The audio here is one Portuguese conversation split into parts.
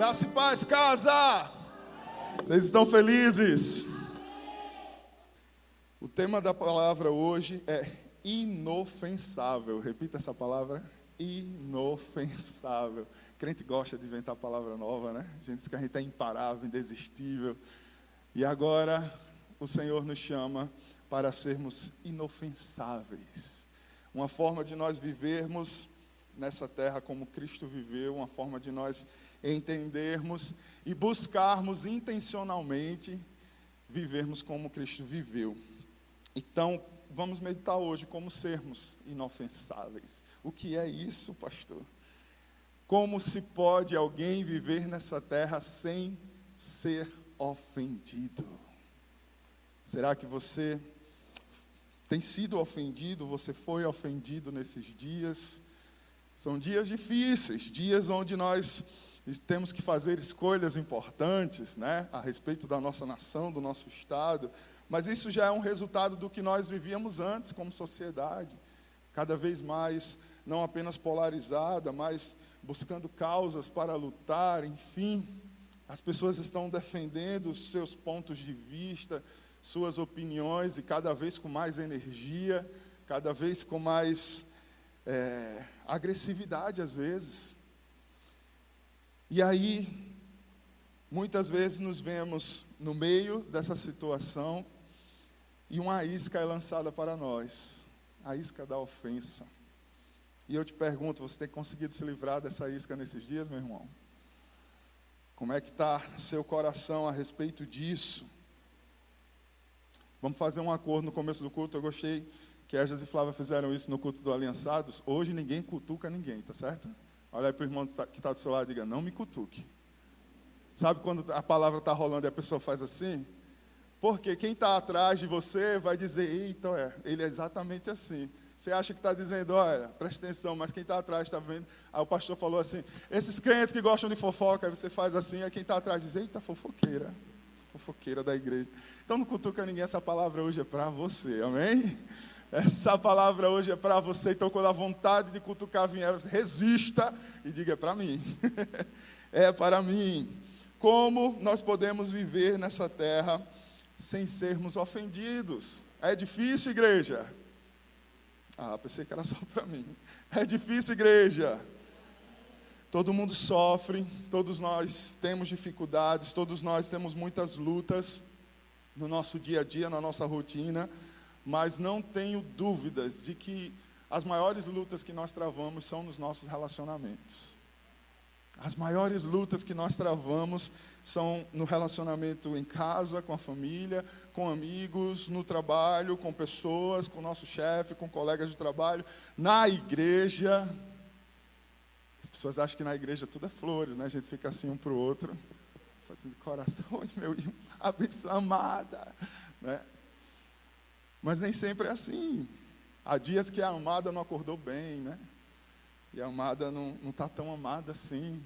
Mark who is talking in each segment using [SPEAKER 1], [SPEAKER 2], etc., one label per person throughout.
[SPEAKER 1] Graça e paz, casa! Vocês estão felizes? O tema da palavra hoje é inofensável. Repita essa palavra: inofensável. crente gosta de inventar palavra nova, né? A gente diz que a gente é imparável, indesistível. E agora o Senhor nos chama para sermos inofensáveis. Uma forma de nós vivermos nessa terra como Cristo viveu, uma forma de nós entendermos e buscarmos intencionalmente vivermos como Cristo viveu. Então, vamos meditar hoje como sermos inofensáveis. O que é isso, pastor? Como se pode alguém viver nessa terra sem ser ofendido? Será que você tem sido ofendido? Você foi ofendido nesses dias? São dias difíceis, dias onde nós temos que fazer escolhas importantes, né, a respeito da nossa nação, do nosso estado, mas isso já é um resultado do que nós vivíamos antes como sociedade, cada vez mais não apenas polarizada, mas buscando causas para lutar, enfim, as pessoas estão defendendo seus pontos de vista, suas opiniões e cada vez com mais energia, cada vez com mais é, agressividade às vezes. E aí, muitas vezes nos vemos no meio dessa situação e uma isca é lançada para nós a isca da ofensa. E eu te pergunto, você tem conseguido se livrar dessa isca nesses dias, meu irmão? Como é que está seu coração a respeito disso? Vamos fazer um acordo no começo do culto. Eu gostei que Ejas e Flávia fizeram isso no culto do Aliançados. Hoje ninguém cutuca ninguém, tá certo? Olha para o irmão que está do seu lado e diga: Não me cutuque. Sabe quando a palavra está rolando e a pessoa faz assim? Porque quem está atrás de você vai dizer: Eita, é, ele é exatamente assim. Você acha que está dizendo, olha, preste atenção, mas quem está atrás está vendo. Aí o pastor falou assim: esses crentes que gostam de fofoca, aí você faz assim, aí quem está atrás diz: eita, fofoqueira, fofoqueira da igreja. Então não cutuca ninguém, essa palavra hoje é para você, amém? Essa palavra hoje é para você, então quando a vontade de cutucar vier, resista e diga: é para mim. é para mim. Como nós podemos viver nessa terra sem sermos ofendidos? É difícil, igreja? Ah, pensei que era só para mim. É difícil, igreja. Todo mundo sofre, todos nós temos dificuldades, todos nós temos muitas lutas no nosso dia a dia, na nossa rotina mas não tenho dúvidas de que as maiores lutas que nós travamos são nos nossos relacionamentos. As maiores lutas que nós travamos são no relacionamento em casa, com a família, com amigos, no trabalho, com pessoas, com nosso chefe, com colegas de trabalho, na igreja. As pessoas acham que na igreja tudo é flores, né? A gente fica assim um para o outro, fazendo coração, meu irmão, abençoa amada, né? Mas nem sempre é assim. Há dias que a amada não acordou bem, né? E a amada não está tão amada assim.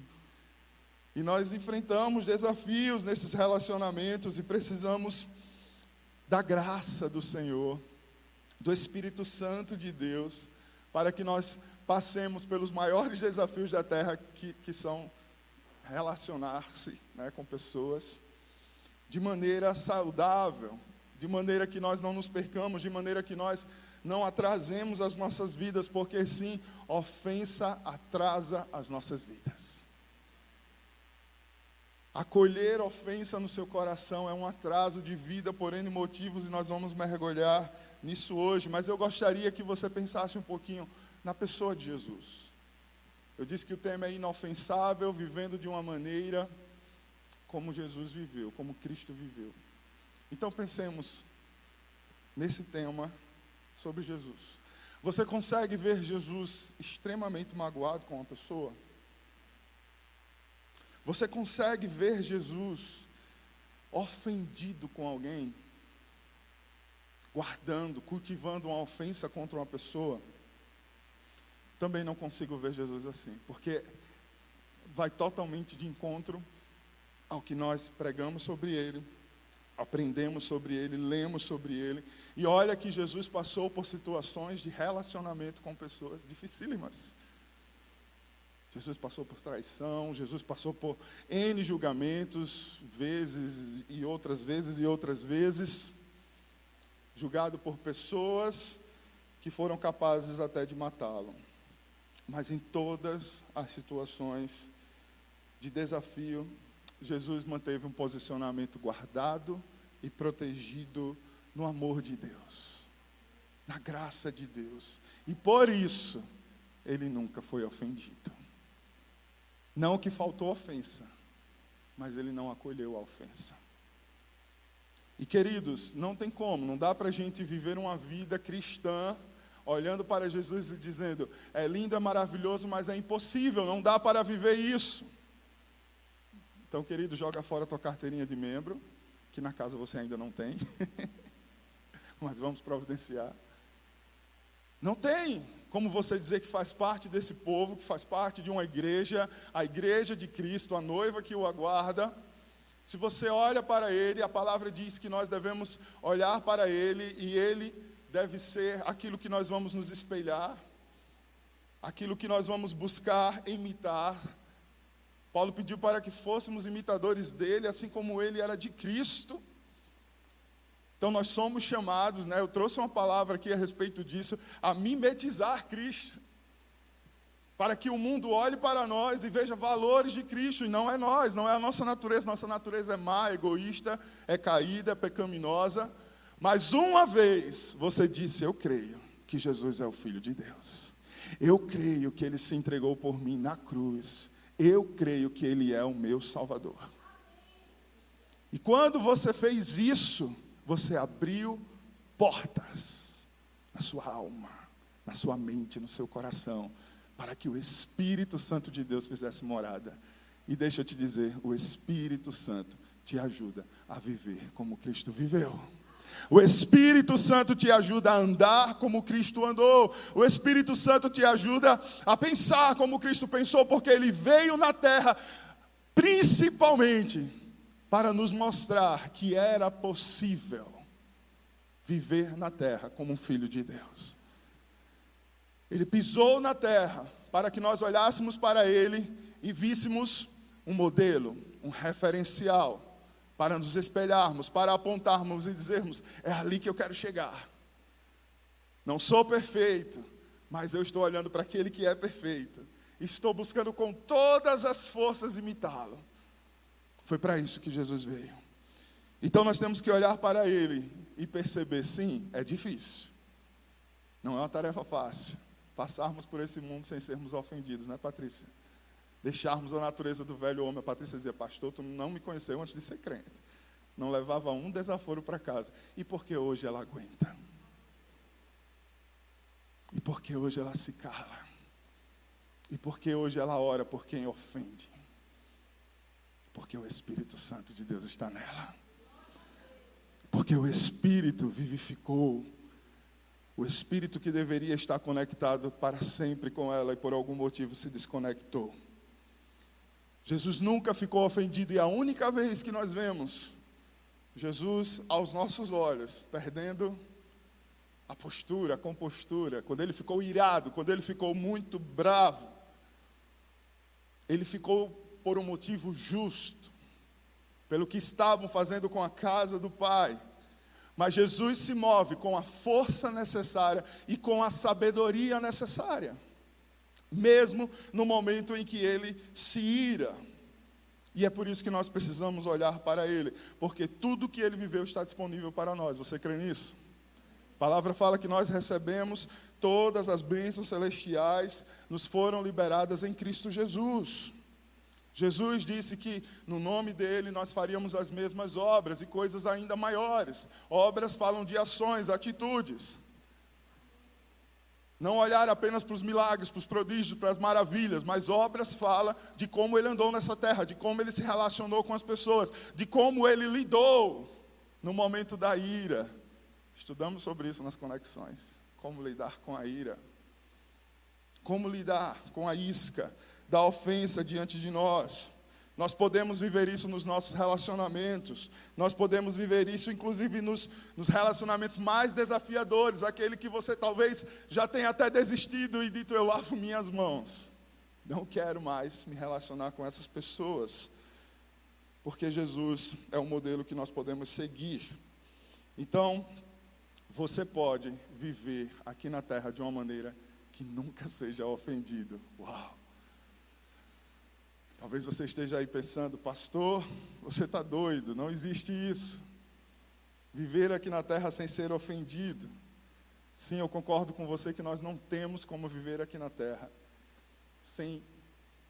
[SPEAKER 1] E nós enfrentamos desafios nesses relacionamentos e precisamos da graça do Senhor, do Espírito Santo de Deus, para que nós passemos pelos maiores desafios da terra, que, que são relacionar-se né, com pessoas de maneira saudável, de maneira que nós não nos percamos, de maneira que nós não atrasemos as nossas vidas, porque sim, ofensa atrasa as nossas vidas. Acolher ofensa no seu coração é um atraso de vida por N motivos e nós vamos mergulhar nisso hoje, mas eu gostaria que você pensasse um pouquinho na pessoa de Jesus. Eu disse que o tema é inofensável, vivendo de uma maneira como Jesus viveu, como Cristo viveu. Então pensemos nesse tema sobre Jesus. Você consegue ver Jesus extremamente magoado com uma pessoa? Você consegue ver Jesus ofendido com alguém? Guardando, cultivando uma ofensa contra uma pessoa? Também não consigo ver Jesus assim, porque vai totalmente de encontro ao que nós pregamos sobre ele aprendemos sobre ele, lemos sobre ele. E olha que Jesus passou por situações de relacionamento com pessoas dificílimas. Jesus passou por traição, Jesus passou por N julgamentos, vezes e outras vezes e outras vezes, julgado por pessoas que foram capazes até de matá-lo. Mas em todas as situações de desafio, Jesus manteve um posicionamento guardado e protegido no amor de Deus, na graça de Deus. E por isso, ele nunca foi ofendido. Não que faltou ofensa, mas ele não acolheu a ofensa. E queridos, não tem como, não dá para a gente viver uma vida cristã olhando para Jesus e dizendo: é lindo, é maravilhoso, mas é impossível, não dá para viver isso. Então, querido, joga fora a tua carteirinha de membro, que na casa você ainda não tem, mas vamos providenciar. Não tem como você dizer que faz parte desse povo, que faz parte de uma igreja, a igreja de Cristo, a noiva que o aguarda. Se você olha para ele, a palavra diz que nós devemos olhar para ele e ele deve ser aquilo que nós vamos nos espelhar, aquilo que nós vamos buscar imitar. Paulo pediu para que fôssemos imitadores dele, assim como ele era de Cristo. Então nós somos chamados, né? Eu trouxe uma palavra aqui a respeito disso, a mimetizar Cristo. Para que o mundo olhe para nós e veja valores de Cristo, e não é nós, não é a nossa natureza, nossa natureza é má, egoísta, é caída, é pecaminosa. Mas uma vez você disse: Eu creio que Jesus é o Filho de Deus. Eu creio que ele se entregou por mim na cruz. Eu creio que ele é o meu Salvador. E quando você fez isso, você abriu portas na sua alma, na sua mente, no seu coração, para que o Espírito Santo de Deus fizesse morada. E deixa eu te dizer, o Espírito Santo te ajuda a viver como Cristo viveu. O Espírito Santo te ajuda a andar como Cristo andou. O Espírito Santo te ajuda a pensar como Cristo pensou, porque ele veio na terra principalmente para nos mostrar que era possível viver na terra como um filho de Deus. Ele pisou na terra para que nós olhássemos para ele e víssemos um modelo, um referencial, para nos espelharmos, para apontarmos e dizermos: é ali que eu quero chegar. Não sou perfeito, mas eu estou olhando para aquele que é perfeito. Estou buscando com todas as forças imitá-lo. Foi para isso que Jesus veio. Então nós temos que olhar para Ele e perceber: sim, é difícil. Não é uma tarefa fácil. Passarmos por esse mundo sem sermos ofendidos, né, Patrícia? Deixarmos a natureza do velho homem. A Patrícia dizia: Pastor, tu não me conheceu antes de ser crente. Não levava um desaforo para casa. E porque hoje ela aguenta? E porque hoje ela se cala? E porque hoje ela ora por quem ofende? Porque o Espírito Santo de Deus está nela. Porque o Espírito vivificou. O Espírito que deveria estar conectado para sempre com ela e por algum motivo se desconectou. Jesus nunca ficou ofendido e a única vez que nós vemos Jesus aos nossos olhos perdendo a postura, a compostura, quando ele ficou irado, quando ele ficou muito bravo, ele ficou por um motivo justo, pelo que estavam fazendo com a casa do Pai. Mas Jesus se move com a força necessária e com a sabedoria necessária, mesmo no momento em que ele se ira. E é por isso que nós precisamos olhar para ele, porque tudo que ele viveu está disponível para nós. Você crê nisso? A palavra fala que nós recebemos todas as bênçãos celestiais, nos foram liberadas em Cristo Jesus. Jesus disse que no nome dele nós faríamos as mesmas obras e coisas ainda maiores. Obras falam de ações, atitudes. Não olhar apenas para os milagres, para os prodígios, para as maravilhas, mas obras fala de como ele andou nessa terra, de como ele se relacionou com as pessoas, de como ele lidou no momento da ira. Estudamos sobre isso nas conexões. Como lidar com a ira. Como lidar com a isca da ofensa diante de nós. Nós podemos viver isso nos nossos relacionamentos, nós podemos viver isso, inclusive, nos, nos, relacionamentos mais desafiadores, aquele que você talvez já tenha até desistido e dito: Eu lavo minhas mãos. Não quero mais me relacionar com essas pessoas, porque Jesus é o modelo que nós podemos seguir. Então, você pode viver aqui na terra de uma maneira que nunca seja ofendido. Uau! Talvez você esteja aí pensando, pastor, você está doido, não existe isso. Viver aqui na terra sem ser ofendido. Sim, eu concordo com você que nós não temos como viver aqui na terra sem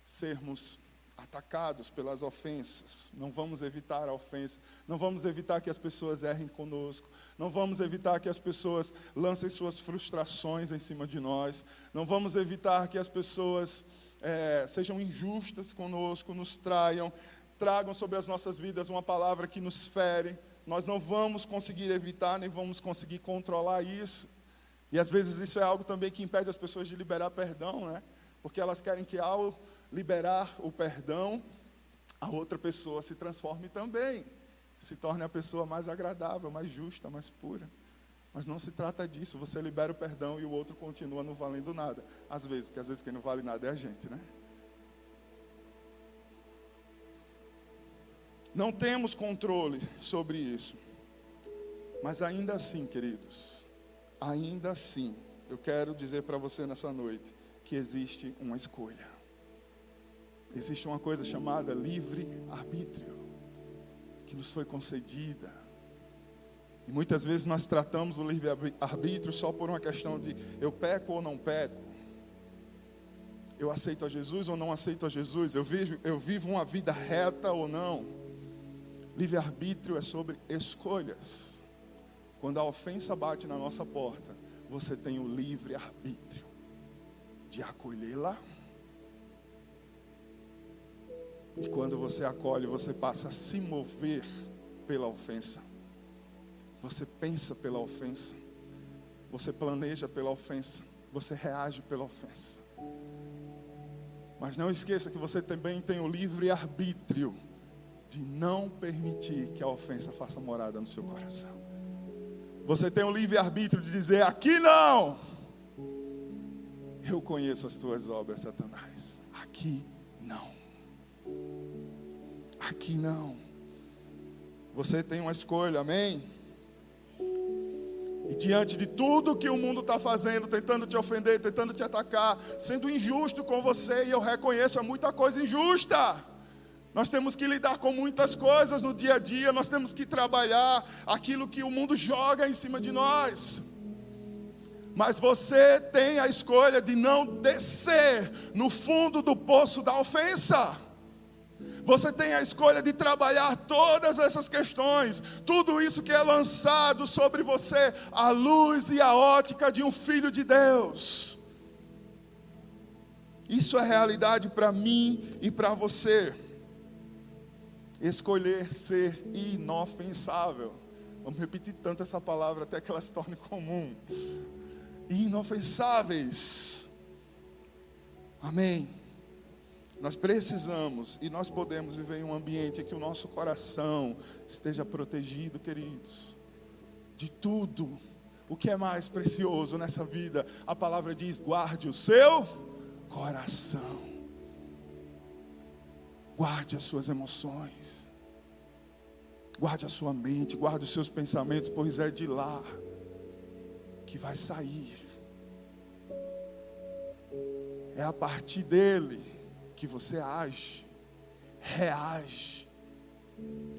[SPEAKER 1] sermos atacados pelas ofensas. Não vamos evitar a ofensa. Não vamos evitar que as pessoas errem conosco. Não vamos evitar que as pessoas lancem suas frustrações em cima de nós. Não vamos evitar que as pessoas é, sejam injustas conosco, nos traiam, tragam sobre as nossas vidas uma palavra que nos fere. Nós não vamos conseguir evitar, nem vamos conseguir controlar isso. E às vezes isso é algo também que impede as pessoas de liberar perdão, né? Porque elas querem que ao liberar o perdão, a outra pessoa se transforme também, se torne a pessoa mais agradável, mais justa, mais pura. Mas não se trata disso. Você libera o perdão e o outro continua não valendo nada. Às vezes, porque às vezes quem não vale nada é a gente, né? Não temos controle sobre isso. Mas ainda assim, queridos, ainda assim, eu quero dizer para você nessa noite que existe uma escolha. Existe uma coisa chamada livre arbítrio que nos foi concedida e muitas vezes nós tratamos o livre-arbítrio só por uma questão de eu peco ou não peco. Eu aceito a Jesus ou não aceito a Jesus. Eu, vejo, eu vivo uma vida reta ou não. Livre-arbítrio é sobre escolhas. Quando a ofensa bate na nossa porta, você tem o livre-arbítrio de acolhê-la. E quando você acolhe, você passa a se mover pela ofensa. Você pensa pela ofensa. Você planeja pela ofensa. Você reage pela ofensa. Mas não esqueça que você também tem o livre arbítrio de não permitir que a ofensa faça morada no seu coração. Você tem o livre arbítrio de dizer: aqui não. Eu conheço as tuas obras, Satanás. Aqui não. Aqui não. Você tem uma escolha, amém? E diante de tudo que o mundo está fazendo, tentando te ofender, tentando te atacar, sendo injusto com você, e eu reconheço, é muita coisa injusta. Nós temos que lidar com muitas coisas no dia a dia, nós temos que trabalhar aquilo que o mundo joga em cima de nós. Mas você tem a escolha de não descer no fundo do poço da ofensa. Você tem a escolha de trabalhar todas essas questões, tudo isso que é lançado sobre você, a luz e a ótica de um filho de Deus. Isso é realidade para mim e para você. Escolher ser inofensável. Vamos repetir tanto essa palavra até que ela se torne comum. Inofensáveis. Amém. Nós precisamos e nós podemos viver em um ambiente em que o nosso coração esteja protegido, queridos, de tudo. O que é mais precioso nessa vida? A palavra diz: guarde o seu coração, guarde as suas emoções, guarde a sua mente, guarde os seus pensamentos, pois é de lá que vai sair, é a partir dele que você age, reage.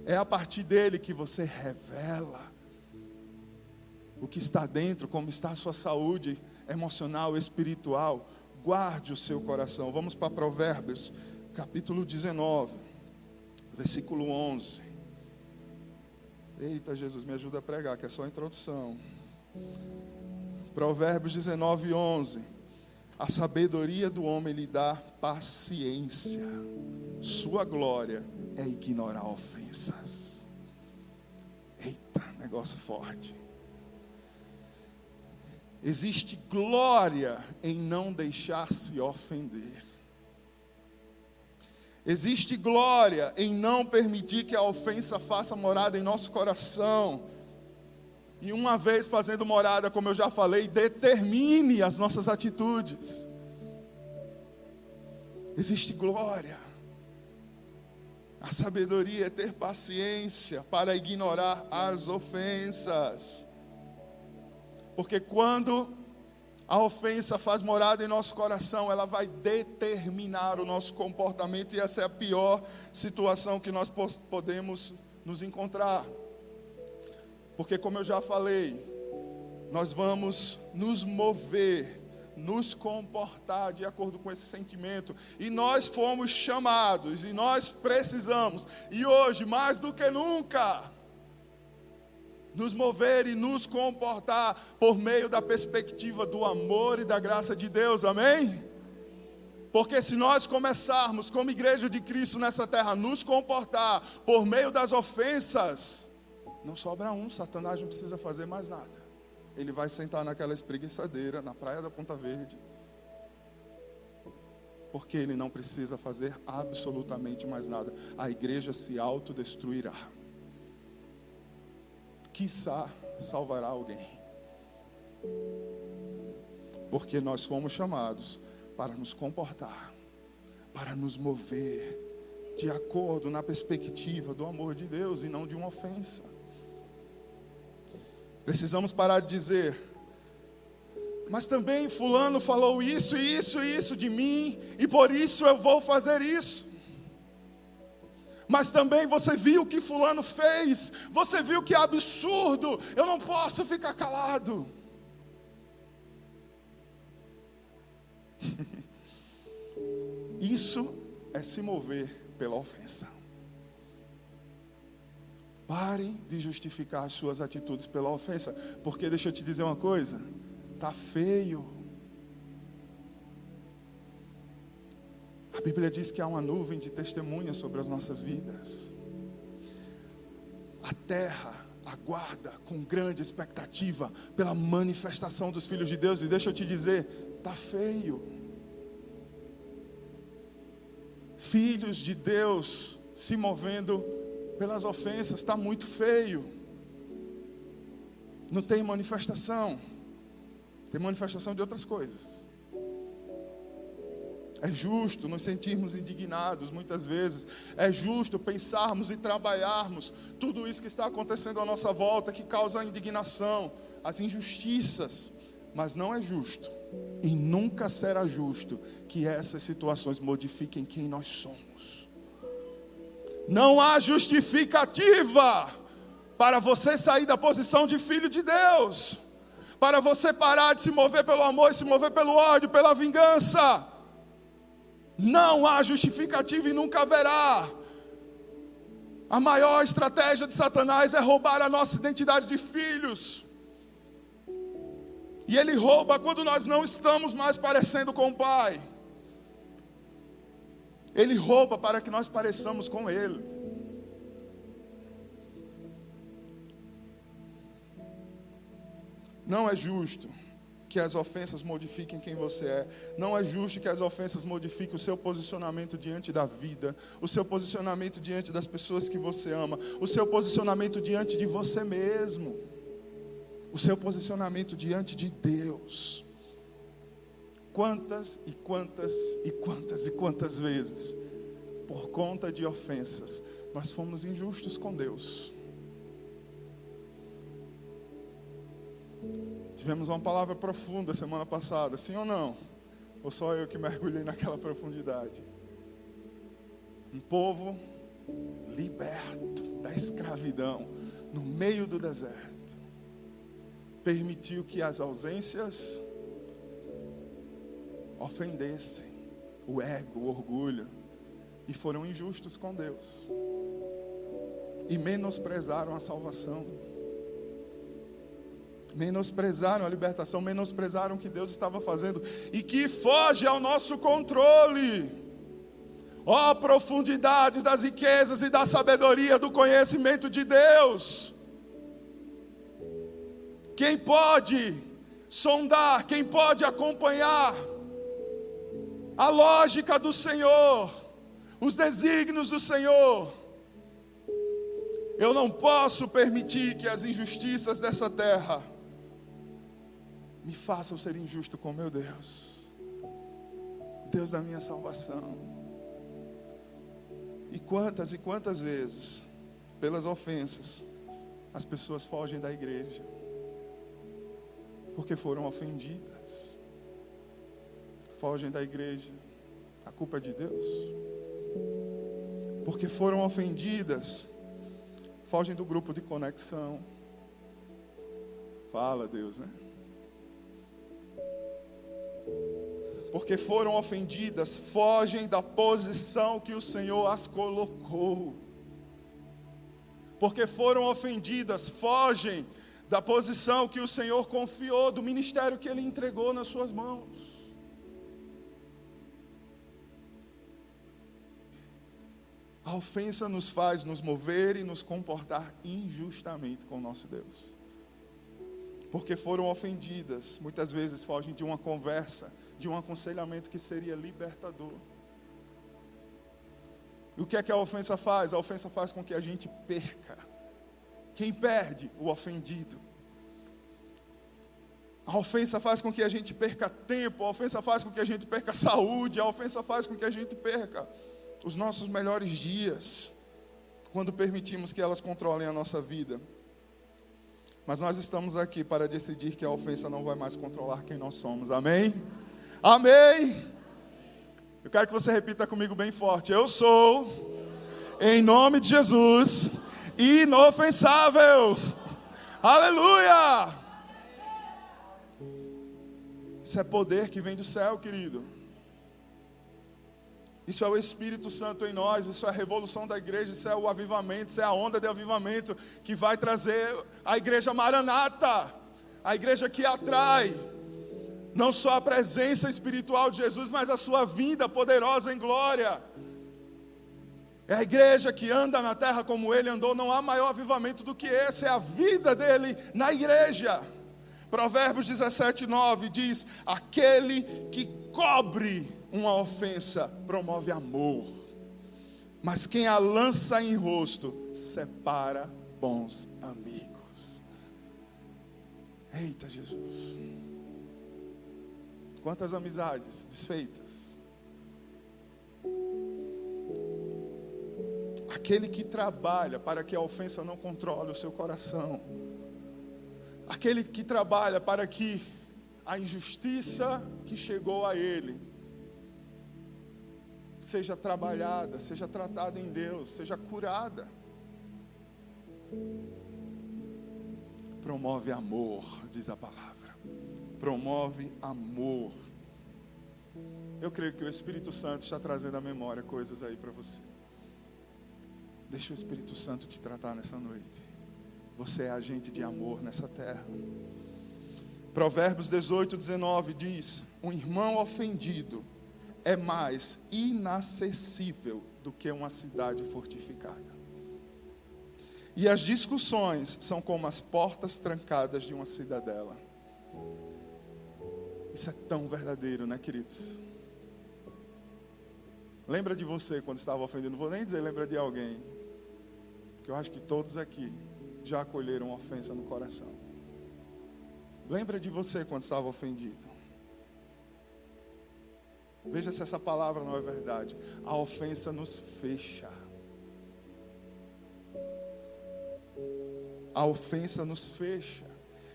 [SPEAKER 1] É a partir dele que você revela o que está dentro, como está a sua saúde emocional, espiritual. Guarde o seu coração. Vamos para Provérbios, capítulo 19, versículo 11. Eita, Jesus, me ajuda a pregar, que é só a introdução. Provérbios 19, 11. A sabedoria do homem lhe dá paciência. Sua glória é ignorar ofensas. Eita, negócio forte. Existe glória em não deixar-se ofender. Existe glória em não permitir que a ofensa faça morada em nosso coração. E uma vez fazendo morada, como eu já falei, determine as nossas atitudes. existe glória. A sabedoria é ter paciência para ignorar as ofensas. Porque quando a ofensa faz morada em nosso coração, ela vai determinar o nosso comportamento, e essa é a pior situação que nós podemos nos encontrar. Porque, como eu já falei, nós vamos nos mover, nos comportar de acordo com esse sentimento, e nós fomos chamados, e nós precisamos, e hoje mais do que nunca, nos mover e nos comportar por meio da perspectiva do amor e da graça de Deus, amém? Porque se nós começarmos, como igreja de Cristo nessa terra, nos comportar por meio das ofensas, não sobra um, Satanás não precisa fazer mais nada. Ele vai sentar naquela espreguiçadeira, na praia da Ponta Verde, porque ele não precisa fazer absolutamente mais nada. A igreja se autodestruirá quiçá salvará alguém. Porque nós fomos chamados para nos comportar, para nos mover de acordo na perspectiva do amor de Deus e não de uma ofensa. Precisamos parar de dizer, mas também Fulano falou isso, isso, isso de mim, e por isso eu vou fazer isso mas também você viu o que Fulano fez, você viu que absurdo, eu não posso ficar calado. Isso é se mover pela ofensa. Parem de justificar as suas atitudes pela ofensa, porque deixa eu te dizer uma coisa: tá feio. A Bíblia diz que há uma nuvem de testemunhas sobre as nossas vidas. A terra aguarda com grande expectativa pela manifestação dos filhos de Deus, e deixa eu te dizer, tá feio. Filhos de Deus se movendo pelas ofensas, está muito feio. Não tem manifestação, tem manifestação de outras coisas. É justo nos sentirmos indignados muitas vezes. É justo pensarmos e trabalharmos tudo isso que está acontecendo à nossa volta, que causa indignação, as injustiças. Mas não é justo, e nunca será justo, que essas situações modifiquem quem nós somos. Não há justificativa para você sair da posição de filho de Deus, para você parar de se mover pelo amor e se mover pelo ódio, pela vingança. Não há justificativa e nunca haverá. A maior estratégia de Satanás é roubar a nossa identidade de filhos. E ele rouba quando nós não estamos mais parecendo com o Pai. Ele rouba para que nós pareçamos com Ele. Não é justo que as ofensas modifiquem quem você é. Não é justo que as ofensas modifiquem o seu posicionamento diante da vida, o seu posicionamento diante das pessoas que você ama, o seu posicionamento diante de você mesmo, o seu posicionamento diante de Deus. Quantas e quantas e quantas e quantas vezes, por conta de ofensas, nós fomos injustos com Deus. Tivemos uma palavra profunda semana passada, sim ou não? Ou só eu que mergulhei naquela profundidade? Um povo liberto da escravidão no meio do deserto, permitiu que as ausências ofendessem o ego, o orgulho, e foram injustos com Deus, e menosprezaram a salvação menosprezaram a libertação, menosprezaram o que Deus estava fazendo e que foge ao nosso controle. Ó oh, profundidades das riquezas e da sabedoria do conhecimento de Deus. Quem pode sondar, quem pode acompanhar a lógica do Senhor, os desígnios do Senhor. Eu não posso permitir que as injustiças dessa terra me façam ser injusto com meu Deus. Deus da minha salvação. E quantas e quantas vezes, pelas ofensas, as pessoas fogem da igreja, porque foram ofendidas, fogem da igreja, a culpa é de Deus, porque foram ofendidas, fogem do grupo de conexão. Fala, Deus, né? porque foram ofendidas, fogem da posição que o Senhor as colocou. Porque foram ofendidas, fogem da posição que o Senhor confiou, do ministério que Ele entregou nas suas mãos. A ofensa nos faz nos mover e nos comportar injustamente com o nosso Deus. Porque foram ofendidas, muitas vezes fogem de uma conversa, de um aconselhamento que seria libertador. E o que é que a ofensa faz? A ofensa faz com que a gente perca. Quem perde? O ofendido. A ofensa faz com que a gente perca tempo, a ofensa faz com que a gente perca saúde, a ofensa faz com que a gente perca os nossos melhores dias, quando permitimos que elas controlem a nossa vida. Mas nós estamos aqui para decidir que a ofensa não vai mais controlar quem nós somos, amém? Amém. Eu quero que você repita comigo bem forte. Eu sou, em nome de Jesus, inofensável. Aleluia! Isso é poder que vem do céu, querido. Isso é o Espírito Santo em nós, isso é a revolução da igreja, isso é o avivamento, isso é a onda de avivamento que vai trazer a igreja maranata, a igreja que atrai não só a presença espiritual de Jesus, mas a sua vinda poderosa em glória. É a igreja que anda na terra como ele andou, não há maior avivamento do que esse, é a vida dele na igreja. Provérbios 17, 9 diz: Aquele que cobre uma ofensa promove amor, mas quem a lança em rosto separa bons amigos. Eita Jesus. Quantas amizades desfeitas. Aquele que trabalha para que a ofensa não controle o seu coração. Aquele que trabalha para que a injustiça que chegou a ele seja trabalhada, seja tratada em Deus, seja curada. Promove amor, diz a palavra promove amor. Eu creio que o Espírito Santo está trazendo à memória coisas aí para você. Deixa o Espírito Santo te tratar nessa noite. Você é agente de amor nessa terra. Provérbios 18, 19 diz: Um irmão ofendido é mais inacessível do que uma cidade fortificada. E as discussões são como as portas trancadas de uma cidadela. Isso é tão verdadeiro, né, queridos? Lembra de você quando estava ofendendo? Não vou nem dizer lembra de alguém. Porque eu acho que todos aqui já acolheram ofensa no coração. Lembra de você quando estava ofendido. Veja se essa palavra não é verdade. A ofensa nos fecha. A ofensa nos fecha.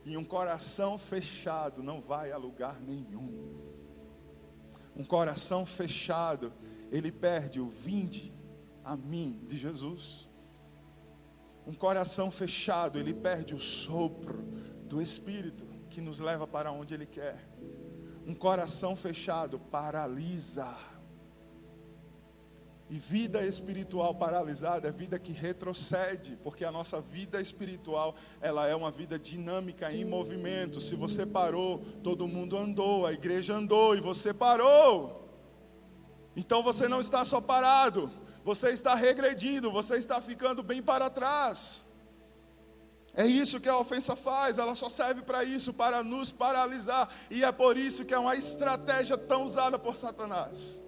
[SPEAKER 1] E um coração fechado não vai a lugar nenhum. Um coração fechado, ele perde o vinde a mim de Jesus. Um coração fechado, ele perde o sopro do Espírito que nos leva para onde ele quer. Um coração fechado paralisa. E vida espiritual paralisada é vida que retrocede, porque a nossa vida espiritual, ela é uma vida dinâmica em movimento. Se você parou, todo mundo andou, a igreja andou e você parou. Então você não está só parado, você está regredindo, você está ficando bem para trás. É isso que a ofensa faz, ela só serve para isso, para nos paralisar, e é por isso que é uma estratégia tão usada por Satanás.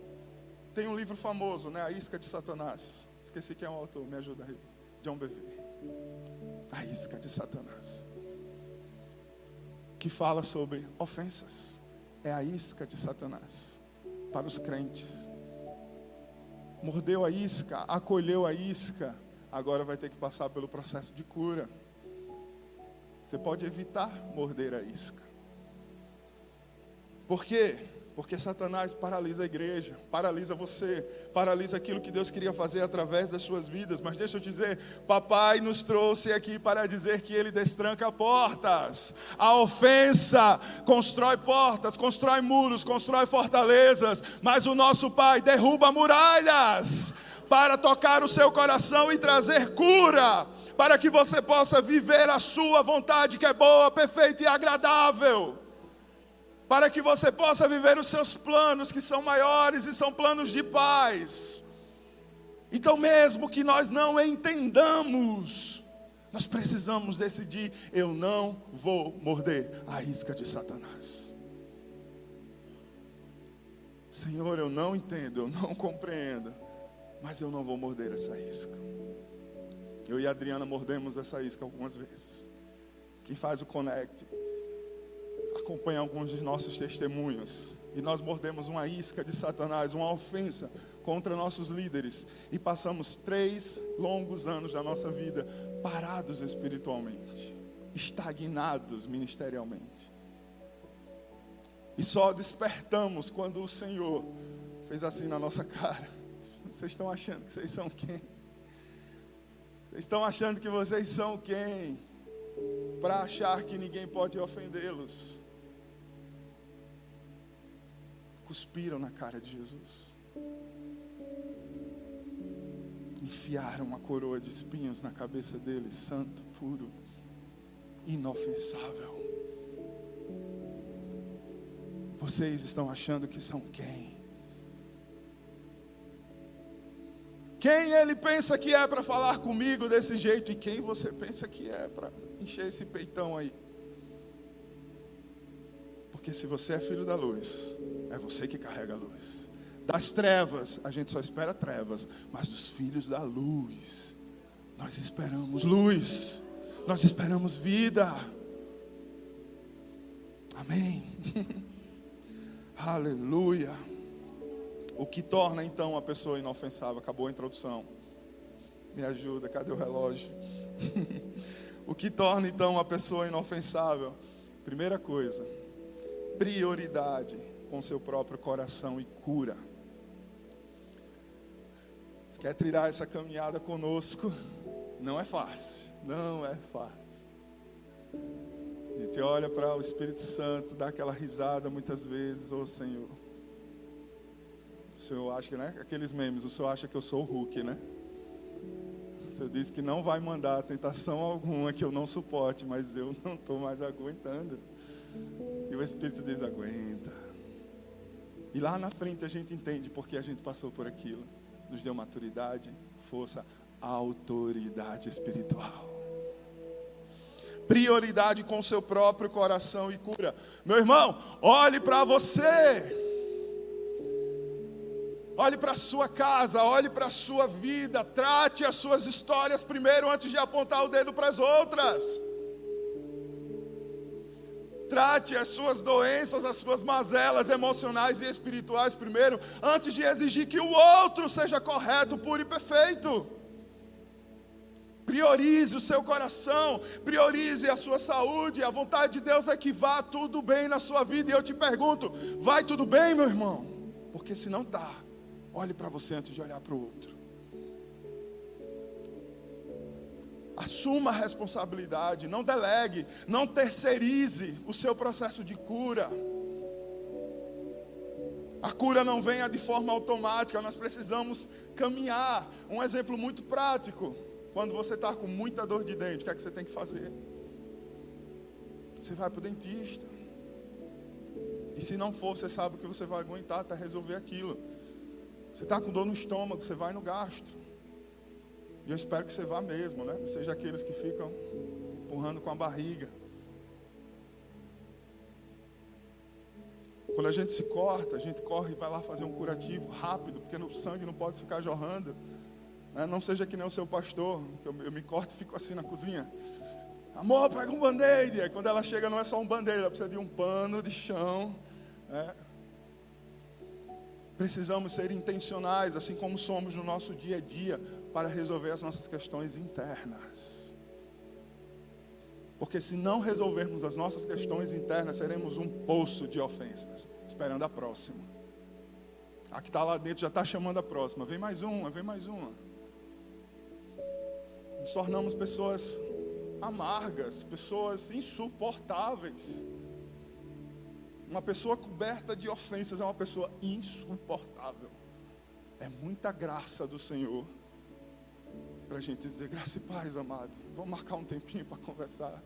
[SPEAKER 1] Tem um livro famoso, né? A Isca de Satanás. Esqueci quem é o autor, me ajuda aí. John Bevere. A Isca de Satanás. Que fala sobre ofensas. É a isca de Satanás. para os crentes. Mordeu a isca, acolheu a isca, agora vai ter que passar pelo processo de cura. Você pode evitar morder a isca. Por quê? Porque Satanás paralisa a igreja, paralisa você, paralisa aquilo que Deus queria fazer através das suas vidas. Mas deixa eu dizer, papai nos trouxe aqui para dizer que ele destranca portas. A ofensa constrói portas, constrói muros, constrói fortalezas, mas o nosso pai derruba muralhas para tocar o seu coração e trazer cura, para que você possa viver a sua vontade que é boa, perfeita e agradável para que você possa viver os seus planos que são maiores e são planos de paz. Então, mesmo que nós não entendamos, nós precisamos decidir: eu não vou morder a isca de Satanás. Senhor, eu não entendo, eu não compreendo, mas eu não vou morder essa isca. Eu e a Adriana mordemos essa isca algumas vezes. Quem faz o connect acompanha alguns dos nossos testemunhos. E nós mordemos uma isca de Satanás, uma ofensa contra nossos líderes. E passamos três longos anos da nossa vida parados espiritualmente, estagnados ministerialmente. E só despertamos quando o Senhor fez assim na nossa cara. Vocês estão achando que vocês são quem? Vocês estão achando que vocês são quem? Para achar que ninguém pode ofendê-los. cuspiram na cara de Jesus. Enfiaram uma coroa de espinhos na cabeça dele, santo, puro, inofensável. Vocês estão achando que são quem? Quem ele pensa que é para falar comigo desse jeito e quem você pensa que é para encher esse peitão aí? Porque se você é filho da luz, é você que carrega a luz. Das trevas, a gente só espera trevas, mas dos filhos da luz, nós esperamos luz, nós esperamos vida. Amém. Aleluia. O que torna então a pessoa inofensável? Acabou a introdução. Me ajuda, cadê o relógio? o que torna então a pessoa inofensável? Primeira coisa, prioridade com seu próprio coração e cura. Quer trilhar essa caminhada conosco? Não é fácil, não é fácil. A gente olha para o Espírito Santo, dá aquela risada muitas vezes, ô oh, Senhor. Senhor acha, né? Aqueles memes, o Senhor acha que eu sou o Hulk, né? O Senhor diz que não vai mandar tentação alguma que eu não suporte, mas eu não estou mais aguentando. E o Espírito diz: aguenta. E lá na frente a gente entende porque a gente passou por aquilo. Nos deu maturidade, força, autoridade espiritual. Prioridade com seu próprio coração e cura. Meu irmão, olhe para você. Olhe para a sua casa, olhe para a sua vida, trate as suas histórias primeiro antes de apontar o dedo para as outras. Trate as suas doenças, as suas mazelas emocionais e espirituais primeiro, antes de exigir que o outro seja correto, puro e perfeito. Priorize o seu coração, priorize a sua saúde. A vontade de Deus é que vá tudo bem na sua vida. E eu te pergunto: vai tudo bem, meu irmão? Porque se não está, olhe para você antes de olhar para o outro. Assuma a responsabilidade, não delegue, não terceirize o seu processo de cura. A cura não venha de forma automática, nós precisamos caminhar. Um exemplo muito prático: quando você está com muita dor de dente, o que é que você tem que fazer? Você vai para o dentista. E se não for, você sabe que você vai aguentar até resolver aquilo. Você está com dor no estômago, você vai no gastro. E eu espero que você vá mesmo, né? Não seja aqueles que ficam empurrando com a barriga. Quando a gente se corta, a gente corre e vai lá fazer um curativo rápido, porque o sangue não pode ficar jorrando. Né? Não seja que nem o seu pastor, que eu, me corto e fico assim na cozinha. Amor, pega um band-aid. Quando ela chega, não é só um band-aid, ela precisa de um pano de chão. Né? Precisamos ser intencionais, assim como somos no nosso dia a dia, para resolver as nossas questões internas. Porque se não resolvermos as nossas questões internas, seremos um poço de ofensas, esperando a próxima. A que está lá dentro já está chamando a próxima. Vem mais uma, vem mais uma. Nos tornamos pessoas amargas, pessoas insuportáveis. Uma pessoa coberta de ofensas é uma pessoa insuportável. É muita graça do Senhor para a gente dizer graça e paz, amado. Vamos marcar um tempinho para conversar.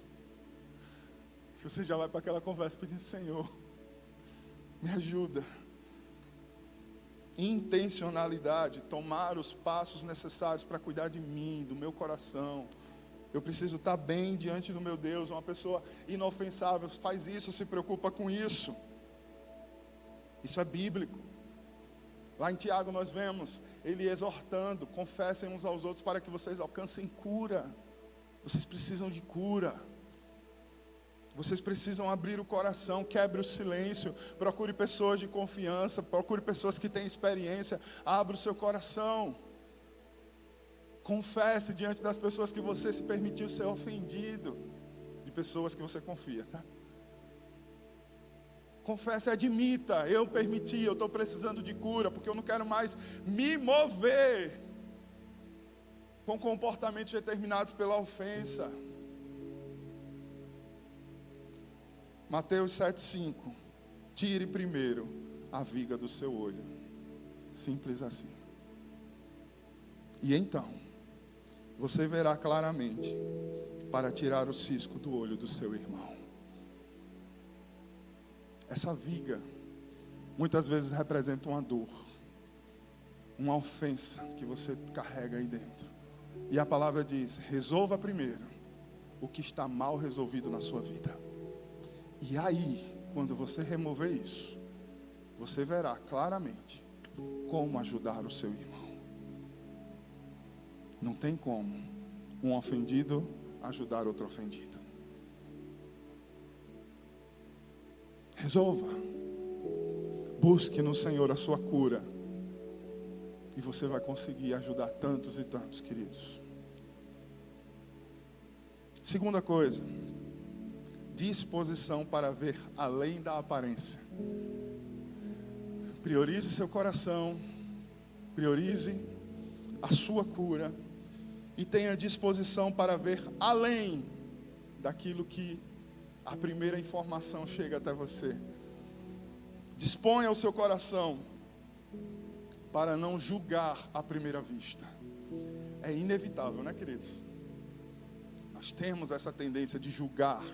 [SPEAKER 1] Você já vai para aquela conversa pedindo, Senhor, me ajuda. Intencionalidade, tomar os passos necessários para cuidar de mim, do meu coração, eu preciso estar bem diante do meu Deus. Uma pessoa inofensável faz isso, se preocupa com isso. Isso é bíblico. Lá em Tiago nós vemos ele exortando: confessem uns aos outros para que vocês alcancem cura. Vocês precisam de cura. Vocês precisam abrir o coração, quebre o silêncio, procure pessoas de confiança, procure pessoas que têm experiência, abra o seu coração. Confesse diante das pessoas que você se permitiu ser ofendido, de pessoas que você confia, tá? Confesse, admita, eu permiti, eu estou precisando de cura, porque eu não quero mais me mover com comportamentos determinados pela ofensa. Mateus 7,5. Tire primeiro a viga do seu olho. Simples assim. E então, você verá claramente para tirar o cisco do olho do seu irmão. Essa viga muitas vezes representa uma dor, uma ofensa que você carrega aí dentro. E a palavra diz: resolva primeiro o que está mal resolvido na sua vida. E aí, quando você remover isso, você verá claramente como ajudar o seu irmão. Não tem como um ofendido ajudar outro ofendido. Resolva. Busque no Senhor a sua cura. E você vai conseguir ajudar tantos e tantos, queridos. Segunda coisa, disposição para ver além da aparência. Priorize seu coração, priorize a sua cura e tenha disposição para ver além daquilo que a primeira informação chega até você. Disponha o seu coração para não julgar à primeira vista. É inevitável, né, queridos? Nós temos essa tendência de julgar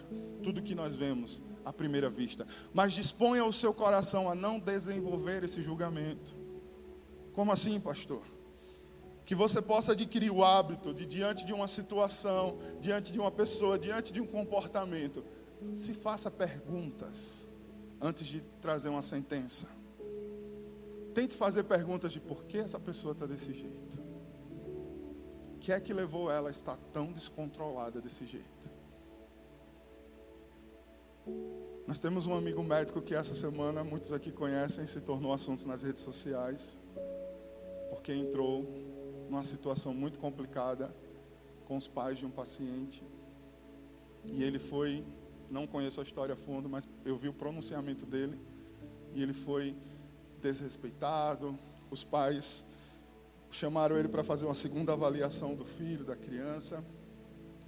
[SPEAKER 1] tudo que nós vemos à primeira vista. Mas disponha o seu coração a não desenvolver esse julgamento. Como assim, pastor? Que você possa adquirir o hábito de, diante de uma situação, diante de uma pessoa, diante de um comportamento, se faça perguntas antes de trazer uma sentença. Tente fazer perguntas de por que essa pessoa está desse jeito. O que é que levou ela a estar tão descontrolada desse jeito? Nós temos um amigo médico que essa semana, muitos aqui conhecem, se tornou assunto nas redes sociais, porque entrou numa situação muito complicada com os pais de um paciente. E ele foi, não conheço a história a fundo, mas eu vi o pronunciamento dele. E ele foi desrespeitado. Os pais chamaram ele para fazer uma segunda avaliação do filho, da criança.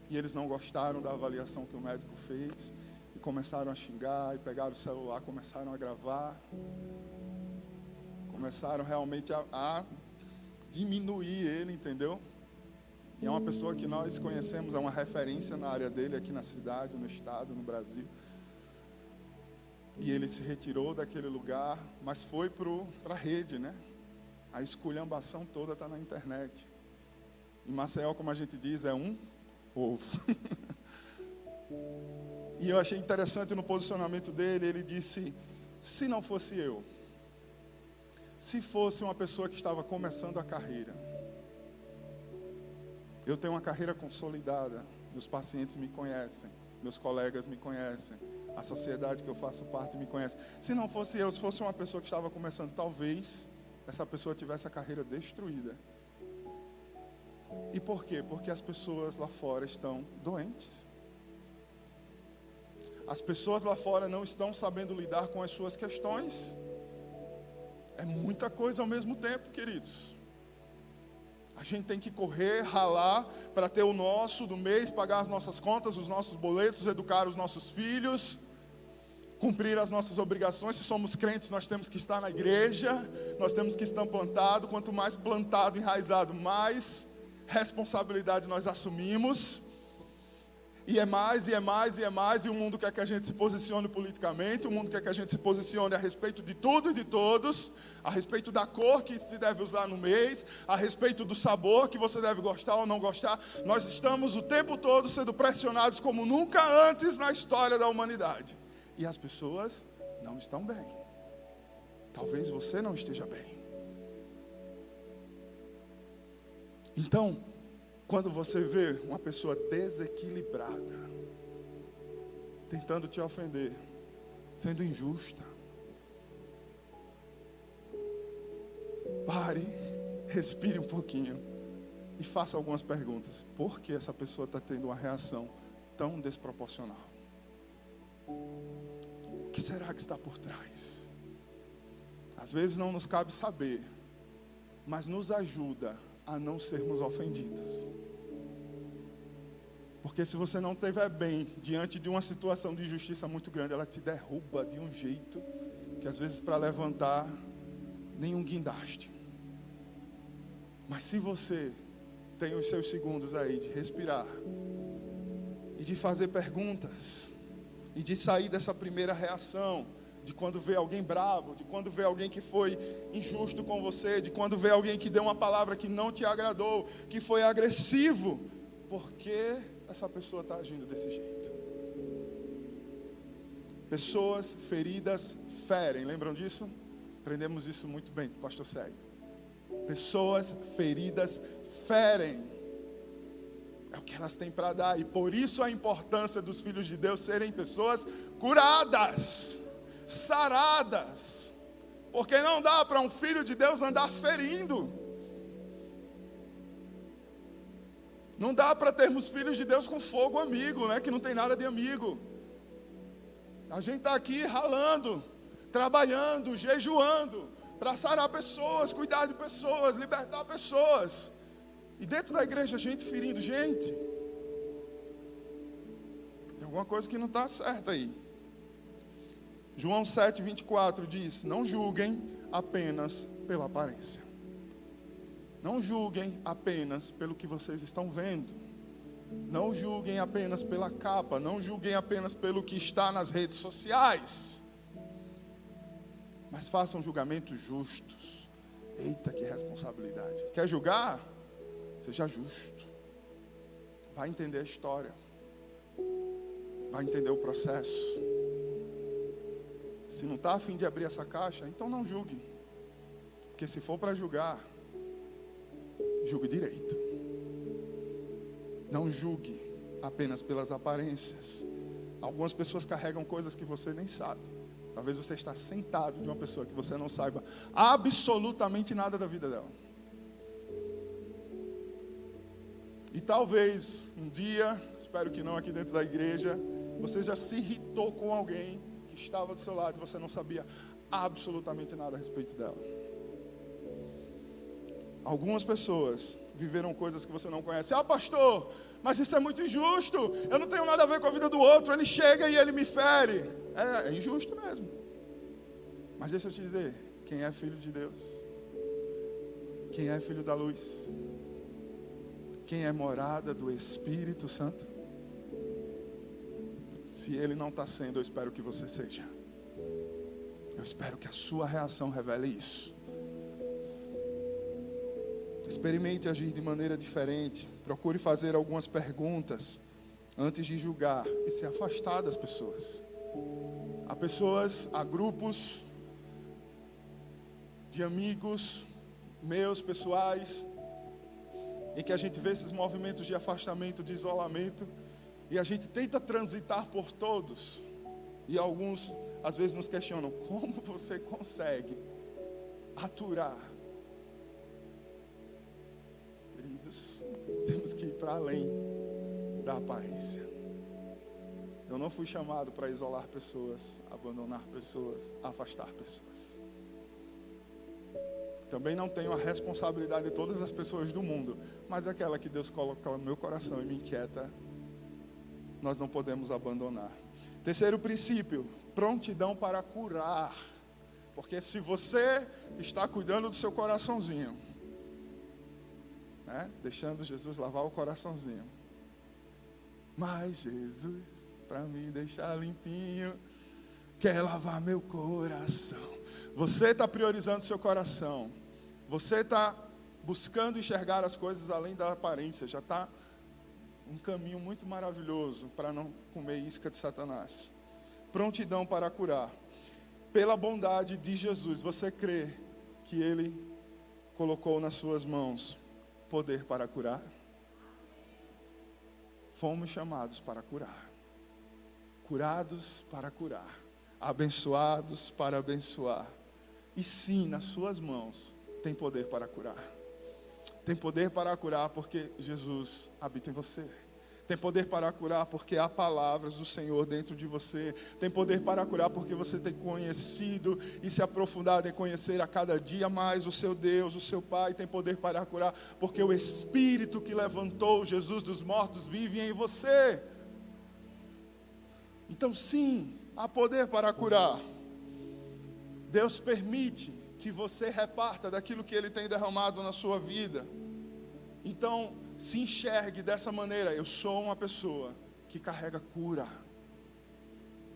[SPEAKER 1] E eles não gostaram da avaliação que o médico fez. E começaram a xingar, e pegaram o celular, começaram a gravar. Começaram realmente a, a diminuir ele, entendeu? E é uma pessoa que nós conhecemos, é uma referência na área dele aqui na cidade, no estado, no Brasil. E ele se retirou daquele lugar, mas foi para a rede, né? A esculhambação toda está na internet. Em Maceió, como a gente diz, é um ovo. e eu achei interessante no posicionamento dele, ele disse: se não fosse eu, se fosse uma pessoa que estava começando a carreira. Eu tenho uma carreira consolidada, meus pacientes me conhecem, meus colegas me conhecem, A sociedade que eu faço parte me conhece. Se não fosse eu, se fosse uma pessoa que estava começando, talvez essa pessoa tivesse a carreira destruída. E por quê? Porque as pessoas lá fora estão doentes. As pessoas lá fora não estão sabendo lidar com as suas questões. É muita coisa ao mesmo tempo, queridos. A gente tem que correr, ralar para ter o nosso do mês, pagar as nossas contas, os nossos boletos, educar os nossos filhos, cumprir as nossas obrigações. Se somos crentes, nós temos que estar na igreja, nós temos que estar plantado. Quanto mais plantado, enraizado, mais responsabilidade nós assumimos. E é mais, e é mais, e é mais, e o mundo quer que a gente se posicione politicamente, o mundo quer que a gente se posicione a respeito de tudo e de todos, a respeito da cor que se deve usar no mês, a respeito do sabor que você deve gostar ou não gostar. Nós estamos o tempo todo sendo pressionados como nunca antes na história da humanidade. E as pessoas não estão bem. Talvez você não esteja bem. Então, quando você vê uma pessoa desequilibrada, tentando te ofender, sendo injusta, pare, respire um pouquinho e faça algumas perguntas. Por que essa pessoa está tendo uma reação tão desproporcional? O que será que está por trás? Às vezes não nos cabe saber, mas nos ajuda a não sermos ofendidos. Porque se você não estiver bem diante de uma situação de injustiça muito grande, ela te derruba de um jeito que às vezes para levantar nenhum guindaste. Mas se você tem os seus segundos aí de respirar e de fazer perguntas e de sair dessa primeira reação, de quando vê alguém bravo, de quando vê alguém que foi injusto com você, de quando vê alguém que deu uma palavra que não te agradou, que foi agressivo, porque essa pessoa está agindo desse jeito. Pessoas feridas ferem, lembram disso? Aprendemos isso muito bem pastor segue. Pessoas feridas ferem. É o que elas têm para dar, e por isso a importância dos filhos de Deus serem pessoas curadas saradas. Porque não dá para um filho de Deus andar ferindo. Não dá para termos filhos de Deus com fogo amigo, né? Que não tem nada de amigo. A gente está aqui ralando, trabalhando, jejuando, para sarar pessoas, cuidar de pessoas, libertar pessoas. E dentro da igreja, gente ferindo gente. Tem alguma coisa que não está certa aí. João 7, 24 diz: Não julguem apenas pela aparência. Não julguem apenas pelo que vocês estão vendo. Não julguem apenas pela capa. Não julguem apenas pelo que está nas redes sociais. Mas façam julgamentos justos. Eita, que responsabilidade. Quer julgar? Seja justo. Vai entender a história. Vai entender o processo. Se não está afim de abrir essa caixa, então não julgue. Porque se for para julgar, julgue direito. Não julgue apenas pelas aparências. Algumas pessoas carregam coisas que você nem sabe. Talvez você está sentado de uma pessoa que você não saiba absolutamente nada da vida dela. E talvez um dia, espero que não aqui dentro da igreja, você já se irritou com alguém que estava do seu lado e você não sabia absolutamente nada a respeito dela. Algumas pessoas viveram coisas que você não conhece. Ah, pastor, mas isso é muito injusto. Eu não tenho nada a ver com a vida do outro. Ele chega e ele me fere. É, é injusto mesmo. Mas deixa eu te dizer: quem é filho de Deus? Quem é filho da luz? Quem é morada do Espírito Santo? Se ele não está sendo, eu espero que você seja. Eu espero que a sua reação revele isso. Experimente agir de maneira diferente. Procure fazer algumas perguntas antes de julgar e se afastar das pessoas. Há pessoas, há grupos de amigos meus pessoais em que a gente vê esses movimentos de afastamento, de isolamento. E a gente tenta transitar por todos, E alguns às vezes nos questionam: como você consegue aturar? Queridos, temos que ir para além da aparência. Eu não fui chamado para isolar pessoas, abandonar pessoas, afastar pessoas. Também não tenho a responsabilidade de todas as pessoas do mundo, mas aquela que Deus coloca no meu coração e me inquieta, nós não podemos abandonar. Terceiro princípio: prontidão para curar. Porque se você está cuidando do seu coraçãozinho, né? deixando Jesus lavar o coraçãozinho, mas Jesus, para me deixar limpinho, quer lavar meu coração. Você está priorizando seu coração. Você está buscando enxergar as coisas além da aparência. Já está um caminho muito maravilhoso para não comer isca de Satanás. Prontidão para curar. Pela bondade de Jesus, você crê que Ele colocou nas suas mãos poder para curar? Fomos chamados para curar. Curados para curar. Abençoados para abençoar e sim, nas suas mãos tem poder para curar. Tem poder para curar porque Jesus habita em você. Tem poder para curar porque há palavras do Senhor dentro de você. Tem poder para curar porque você tem conhecido e se aprofundado em conhecer a cada dia mais o seu Deus, o seu Pai. Tem poder para curar porque o Espírito que levantou Jesus dos mortos vive em você. Então, sim, há poder para curar. Deus permite que você reparta daquilo que Ele tem derramado na sua vida. Então, se enxergue dessa maneira: eu sou uma pessoa que carrega cura.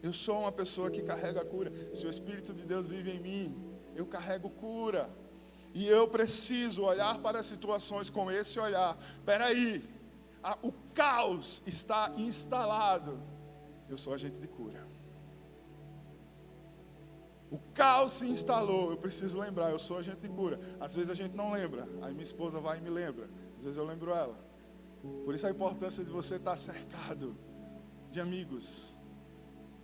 [SPEAKER 1] Eu sou uma pessoa que carrega cura. Se o Espírito de Deus vive em mim, eu carrego cura. E eu preciso olhar para situações com esse olhar. Espera aí, o caos está instalado. Eu sou agente de cura. O caos se instalou. Eu preciso lembrar, eu sou agente de cura. Às vezes a gente não lembra. Aí minha esposa vai e me lembra. Às vezes eu lembro ela. Por isso a importância de você estar cercado de amigos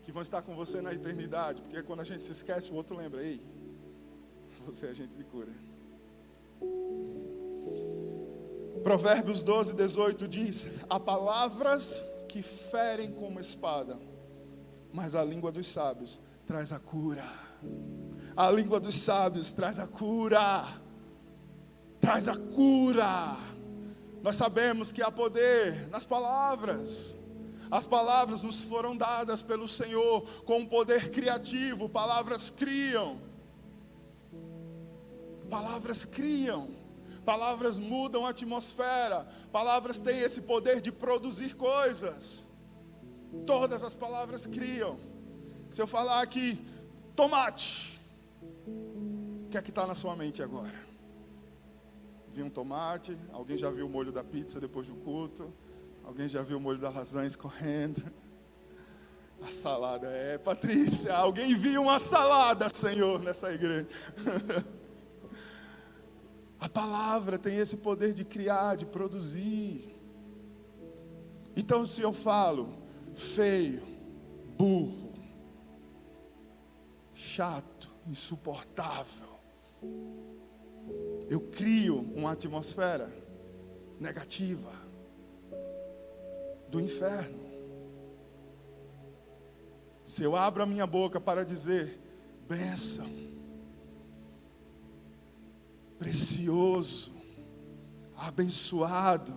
[SPEAKER 1] que vão estar com você na eternidade. Porque quando a gente se esquece, o outro lembra. Ei, você é agente de cura. Provérbios 12, 18 diz: Há palavras que ferem como espada, mas a língua dos sábios traz a cura. A língua dos sábios traz a cura. Traz a cura. Nós sabemos que há poder nas palavras. As palavras nos foram dadas pelo Senhor com um poder criativo. Palavras criam. Palavras criam. Palavras mudam a atmosfera. Palavras têm esse poder de produzir coisas. Todas as palavras criam. Se eu falar aqui, tomate, o que é que está na sua mente agora? Vi um tomate, alguém já viu o molho da pizza depois do culto, alguém já viu o molho da lasanha escorrendo. A salada, é, Patrícia, alguém viu uma salada, Senhor, nessa igreja. A palavra tem esse poder de criar, de produzir. Então, se eu falo feio, burro, chato, insuportável. Eu crio uma atmosfera negativa do inferno. Se eu abro a minha boca para dizer bênção, precioso, abençoado,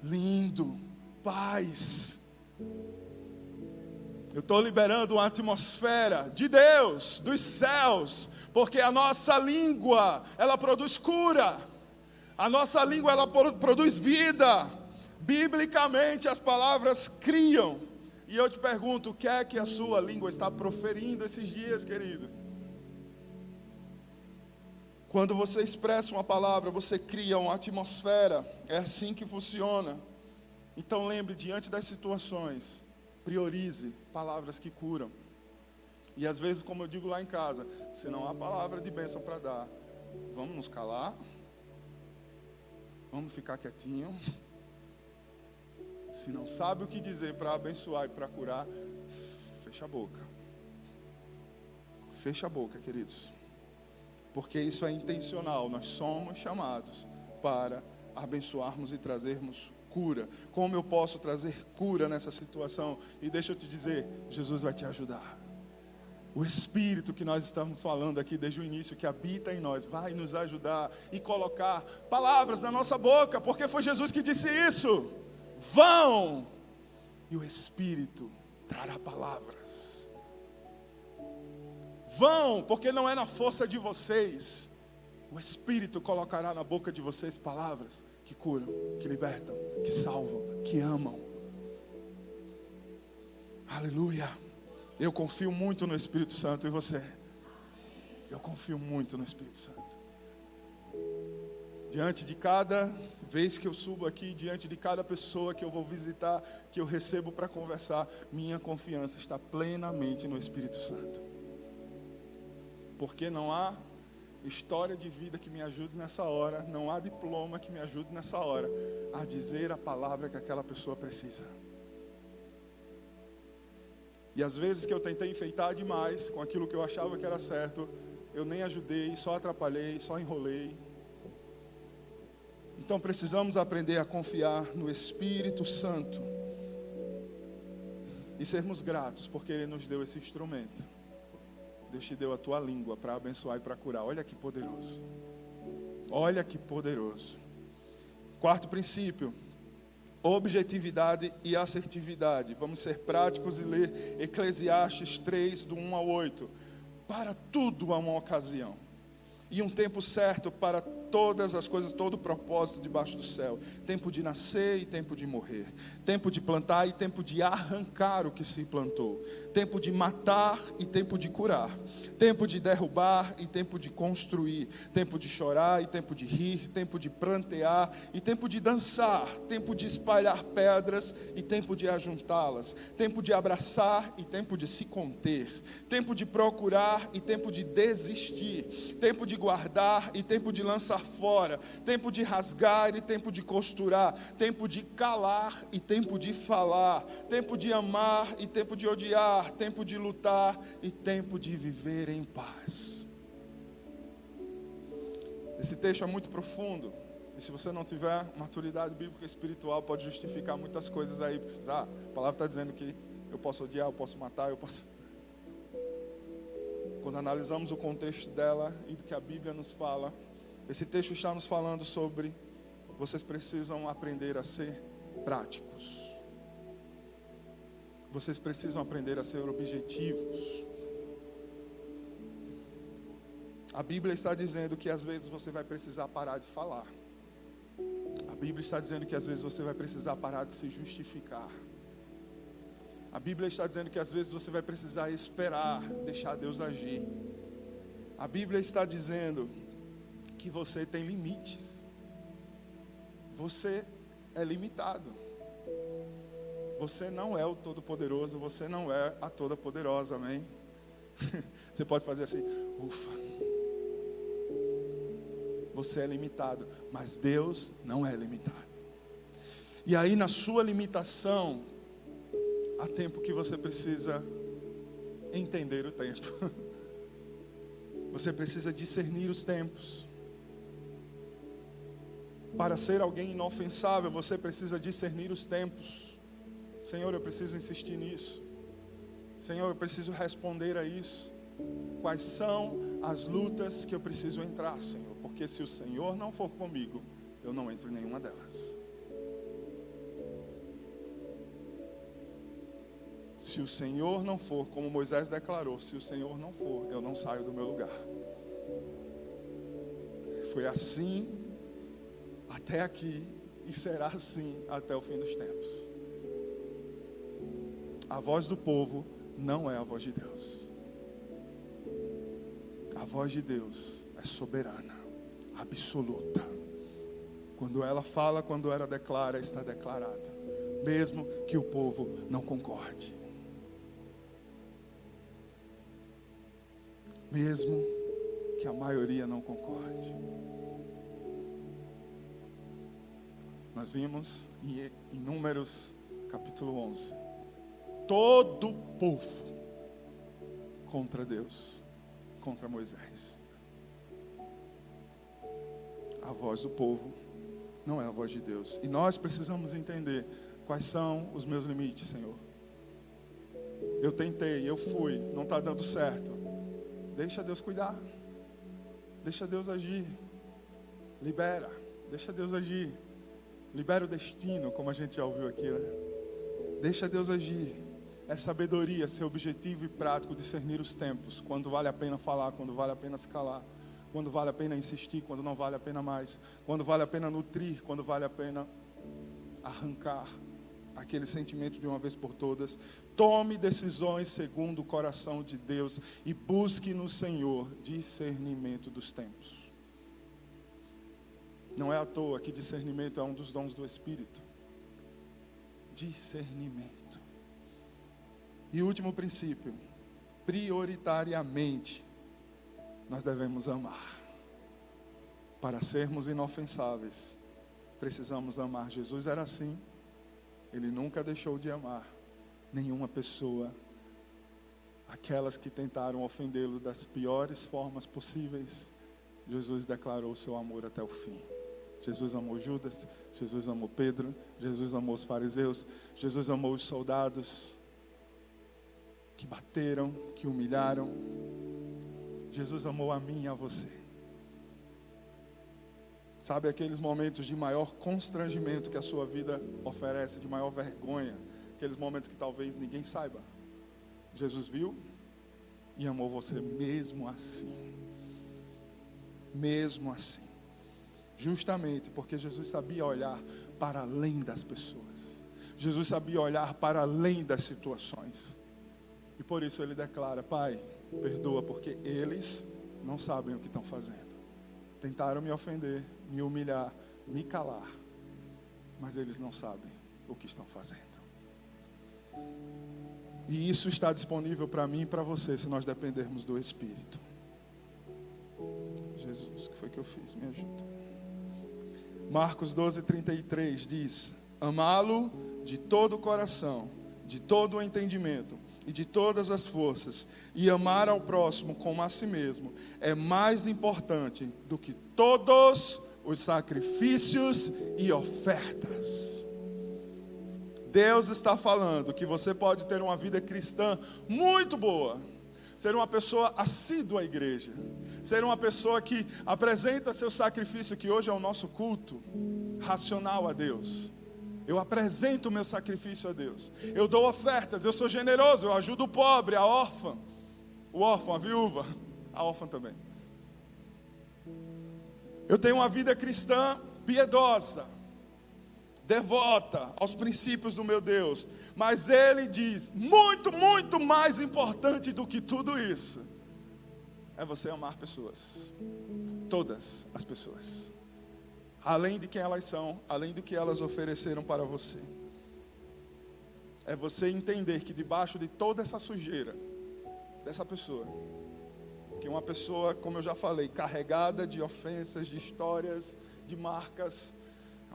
[SPEAKER 1] lindo, paz, eu estou liberando uma atmosfera de Deus, dos céus, porque a nossa língua, ela produz cura. A nossa língua, ela produz vida. Biblicamente, as palavras criam. E eu te pergunto, o que é que a sua língua está proferindo esses dias, querido? Quando você expressa uma palavra, você cria uma atmosfera. É assim que funciona. Então lembre, diante das situações, priorize palavras que curam. E às vezes, como eu digo lá em casa, se não há palavra de bênção para dar, vamos nos calar, vamos ficar quietinho. Se não sabe o que dizer para abençoar e para curar, fecha a boca. Feche a boca, queridos. Porque isso é intencional. Nós somos chamados para abençoarmos e trazermos cura. Como eu posso trazer cura nessa situação? E deixa eu te dizer, Jesus vai te ajudar. O Espírito que nós estamos falando aqui desde o início, que habita em nós, vai nos ajudar e colocar palavras na nossa boca, porque foi Jesus que disse isso. Vão! E o Espírito trará palavras. Vão, porque não é na força de vocês. O Espírito colocará na boca de vocês palavras que curam, que libertam, que salvam, que amam. Aleluia. Eu confio muito no Espírito Santo e você? Eu confio muito no Espírito Santo. Diante de cada vez que eu subo aqui, diante de cada pessoa que eu vou visitar, que eu recebo para conversar, minha confiança está plenamente no Espírito Santo. Porque não há história de vida que me ajude nessa hora, não há diploma que me ajude nessa hora a dizer a palavra que aquela pessoa precisa. E às vezes que eu tentei enfeitar demais com aquilo que eu achava que era certo, eu nem ajudei, só atrapalhei, só enrolei. Então precisamos aprender a confiar no Espírito Santo e sermos gratos porque Ele nos deu esse instrumento. Deus te deu a tua língua para abençoar e para curar. Olha que poderoso. Olha que poderoso. Quarto princípio: objetividade e assertividade. Vamos ser práticos e ler Eclesiastes 3, do 1 ao 8. Para tudo há uma ocasião e um tempo certo para todas as coisas, todo o propósito debaixo do céu. Tempo de nascer e tempo de morrer. Tempo de plantar e tempo de arrancar o que se plantou. Tempo de matar e tempo de curar. Tempo de derrubar e tempo de construir. Tempo de chorar e tempo de rir. Tempo de plantear e tempo de dançar. Tempo de espalhar pedras e tempo de ajuntá-las. Tempo de abraçar e tempo de se conter. Tempo de procurar e tempo de desistir. Tempo de guardar e tempo de lançar fora, tempo de rasgar e tempo de costurar, tempo de calar e tempo de falar, tempo de amar e tempo de odiar, tempo de lutar e tempo de viver em paz. Esse texto é muito profundo. E se você não tiver maturidade bíblica espiritual, pode justificar muitas coisas aí. Porque ah, a palavra está dizendo que eu posso odiar, eu posso matar, eu posso. Quando analisamos o contexto dela e do que a Bíblia nos fala, esse texto está nos falando sobre vocês precisam aprender a ser práticos. Vocês precisam aprender a ser objetivos. A Bíblia está dizendo que às vezes você vai precisar parar de falar. A Bíblia está dizendo que às vezes você vai precisar parar de se justificar. A Bíblia está dizendo que às vezes você vai precisar esperar, deixar Deus agir. A Bíblia está dizendo que você tem limites. Você é limitado. Você não é o Todo-Poderoso, você não é a Toda-Poderosa, amém? Você pode fazer assim, ufa. Você é limitado, mas Deus não é limitado. E aí, na sua limitação, há tempo que você precisa entender o tempo. Você precisa discernir os tempos. Para ser alguém inofensável, você precisa discernir os tempos. Senhor, eu preciso insistir nisso. Senhor, eu preciso responder a isso. Quais são as lutas que eu preciso entrar, Senhor? Porque se o Senhor não for comigo, eu não entro em nenhuma delas. Se o Senhor não for, como Moisés declarou, se o Senhor não for, eu não saio do meu lugar. Foi assim até aqui e será assim até o fim dos tempos. A voz do povo não é a voz de Deus. A voz de Deus é soberana, absoluta. Quando ela fala, quando ela declara, está declarada, mesmo que o povo não concorde. Mesmo que a maioria não concorde. Nós vimos em, em Números capítulo 11. Todo povo contra Deus. contra Moisés. A voz do povo não é a voz de Deus. E nós precisamos entender quais são os meus limites, Senhor. Eu tentei, eu fui, não está dando certo. Deixa Deus cuidar. Deixa Deus agir. Libera. Deixa Deus agir. Libera o destino, como a gente já ouviu aqui, né? Deixa Deus agir. É sabedoria, ser objetivo e prático, discernir os tempos, quando vale a pena falar, quando vale a pena se calar, quando vale a pena insistir, quando não vale a pena mais, quando vale a pena nutrir, quando vale a pena arrancar aquele sentimento de uma vez por todas. Tome decisões segundo o coração de Deus e busque no Senhor discernimento dos tempos. Não é à toa que discernimento é um dos dons do Espírito. Discernimento. E último princípio, prioritariamente, nós devemos amar. Para sermos inofensáveis, precisamos amar. Jesus era assim. Ele nunca deixou de amar nenhuma pessoa. Aquelas que tentaram ofendê-lo das piores formas possíveis, Jesus declarou seu amor até o fim. Jesus amou Judas, Jesus amou Pedro, Jesus amou os fariseus, Jesus amou os soldados que bateram, que humilharam. Jesus amou a mim e a você. Sabe aqueles momentos de maior constrangimento que a sua vida oferece, de maior vergonha, aqueles momentos que talvez ninguém saiba. Jesus viu e amou você mesmo assim. Mesmo assim. Justamente porque Jesus sabia olhar para além das pessoas. Jesus sabia olhar para além das situações. E por isso ele declara: Pai, perdoa, porque eles não sabem o que estão fazendo. Tentaram me ofender, me humilhar, me calar, mas eles não sabem o que estão fazendo. E isso está disponível para mim e para você, se nós dependermos do Espírito. Jesus, o que foi que eu fiz? Me ajuda. Marcos 12, 33 diz: Amá-lo de todo o coração, de todo o entendimento e de todas as forças, e amar ao próximo como a si mesmo, é mais importante do que todos os sacrifícios e ofertas. Deus está falando que você pode ter uma vida cristã muito boa, ser uma pessoa assídua à igreja, ser uma pessoa que apresenta seu sacrifício, que hoje é o nosso culto, racional a Deus eu apresento o meu sacrifício a Deus. Eu dou ofertas, eu sou generoso, eu ajudo o pobre, a órfã, o órfão, a viúva, a órfã também. Eu tenho uma vida cristã piedosa, devota aos princípios do meu Deus, mas ele diz: muito, muito mais importante do que tudo isso é você amar pessoas, todas as pessoas além de quem elas são, além do que elas ofereceram para você. É você entender que debaixo de toda essa sujeira dessa pessoa, que uma pessoa, como eu já falei, carregada de ofensas, de histórias, de marcas,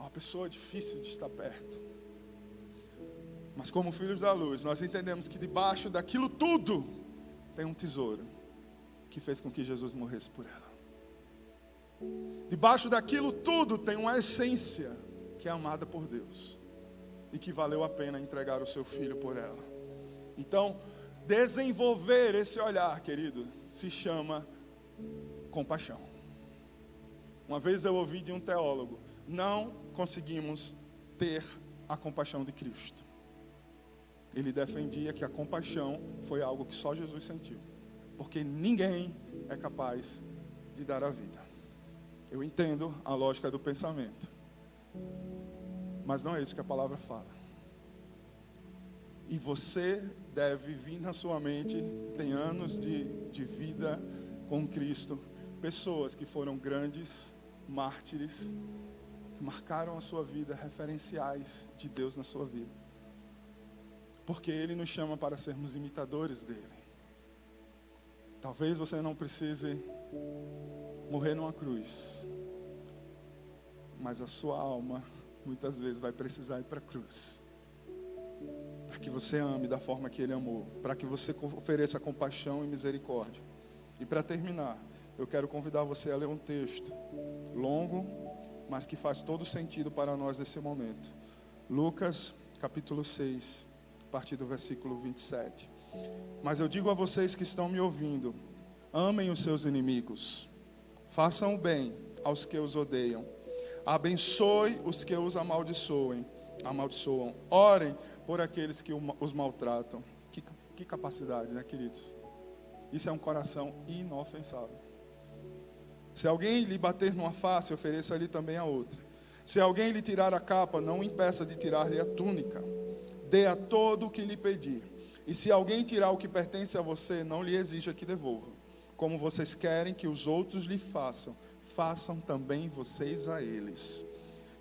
[SPEAKER 1] uma pessoa difícil de estar perto. Mas como filhos da luz, nós entendemos que debaixo daquilo tudo tem um tesouro que fez com que Jesus morresse por ela. Debaixo daquilo tudo tem uma essência que é amada por Deus e que valeu a pena entregar o seu filho por ela. Então, desenvolver esse olhar, querido, se chama compaixão. Uma vez eu ouvi de um teólogo: não conseguimos ter a compaixão de Cristo. Ele defendia que a compaixão foi algo que só Jesus sentiu, porque ninguém é capaz de dar a vida. Eu entendo a lógica do pensamento. Mas não é isso que a palavra fala. E você deve vir na sua mente, tem anos de, de vida com Cristo, pessoas que foram grandes mártires, que marcaram a sua vida, referenciais de Deus na sua vida. Porque Ele nos chama para sermos imitadores dele. Talvez você não precise morrer numa cruz. Mas a sua alma muitas vezes vai precisar ir para a cruz. Para que você ame da forma que ele amou, para que você ofereça compaixão e misericórdia. E para terminar, eu quero convidar você a ler um texto longo, mas que faz todo sentido para nós nesse momento. Lucas, capítulo 6, a partir do versículo 27. Mas eu digo a vocês que estão me ouvindo: amem os seus inimigos, façam o bem aos que os odeiam, abençoe os que os amaldiçoem, amaldiçoam, orem por aqueles que os maltratam. Que, que capacidade, né, queridos? Isso é um coração inofensável. Se alguém lhe bater numa face, ofereça-lhe também a outra. Se alguém lhe tirar a capa, não impeça de tirar-lhe a túnica. Dê a todo o que lhe pedir. E se alguém tirar o que pertence a você, não lhe exija que devolva. Como vocês querem que os outros lhe façam, façam também vocês a eles.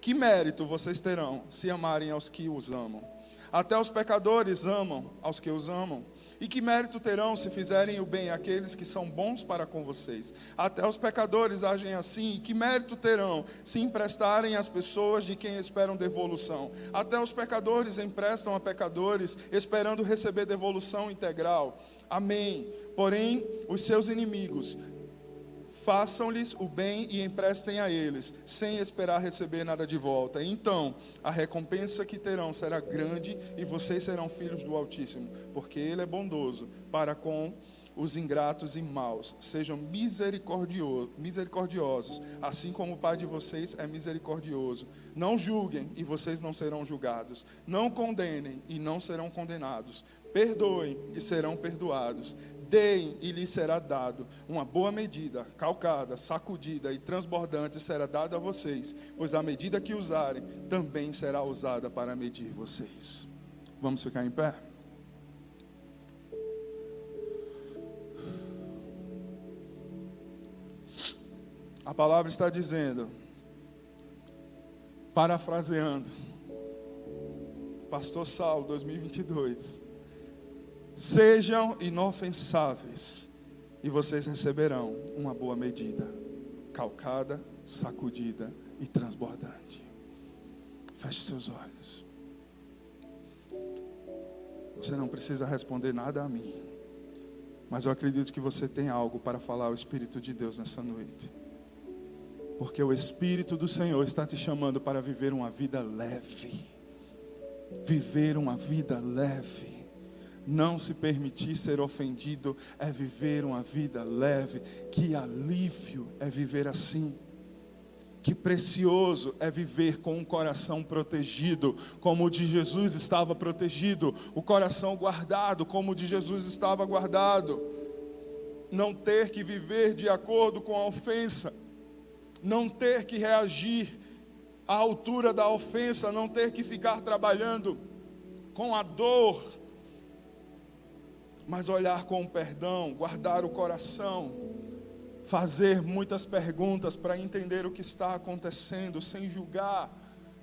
[SPEAKER 1] Que mérito vocês terão se amarem aos que os amam? Até os pecadores amam aos que os amam. E que mérito terão se fizerem o bem àqueles que são bons para com vocês? Até os pecadores agem assim. E que mérito terão se emprestarem às pessoas de quem esperam devolução? Até os pecadores emprestam a pecadores, esperando receber devolução integral. Amém. Porém, os seus inimigos façam-lhes o bem e emprestem a eles, sem esperar receber nada de volta. Então, a recompensa que terão será grande e vocês serão filhos do Altíssimo, porque Ele é bondoso para com os ingratos e maus. Sejam misericordiosos, assim como o Pai de vocês é misericordioso. Não julguem e vocês não serão julgados. Não condenem e não serão condenados. Perdoem e serão perdoados. Deem e lhes será dado. Uma boa medida, calcada, sacudida e transbordante será dada a vocês, pois a medida que usarem também será usada para medir vocês. Vamos ficar em pé? A palavra está dizendo, parafraseando, Pastor Saulo 2022 Sejam inofensáveis, e vocês receberão uma boa medida, calcada, sacudida e transbordante. Feche seus olhos. Você não precisa responder nada a mim, mas eu acredito que você tem algo para falar ao Espírito de Deus nessa noite. Porque o Espírito do Senhor está te chamando para viver uma vida leve. Viver uma vida leve não se permitir ser ofendido é viver uma vida leve. Que alívio é viver assim. Que precioso é viver com um coração protegido, como o de Jesus estava protegido, o coração guardado, como o de Jesus estava guardado. Não ter que viver de acordo com a ofensa, não ter que reagir à altura da ofensa, não ter que ficar trabalhando com a dor mas olhar com perdão, guardar o coração, fazer muitas perguntas para entender o que está acontecendo, sem julgar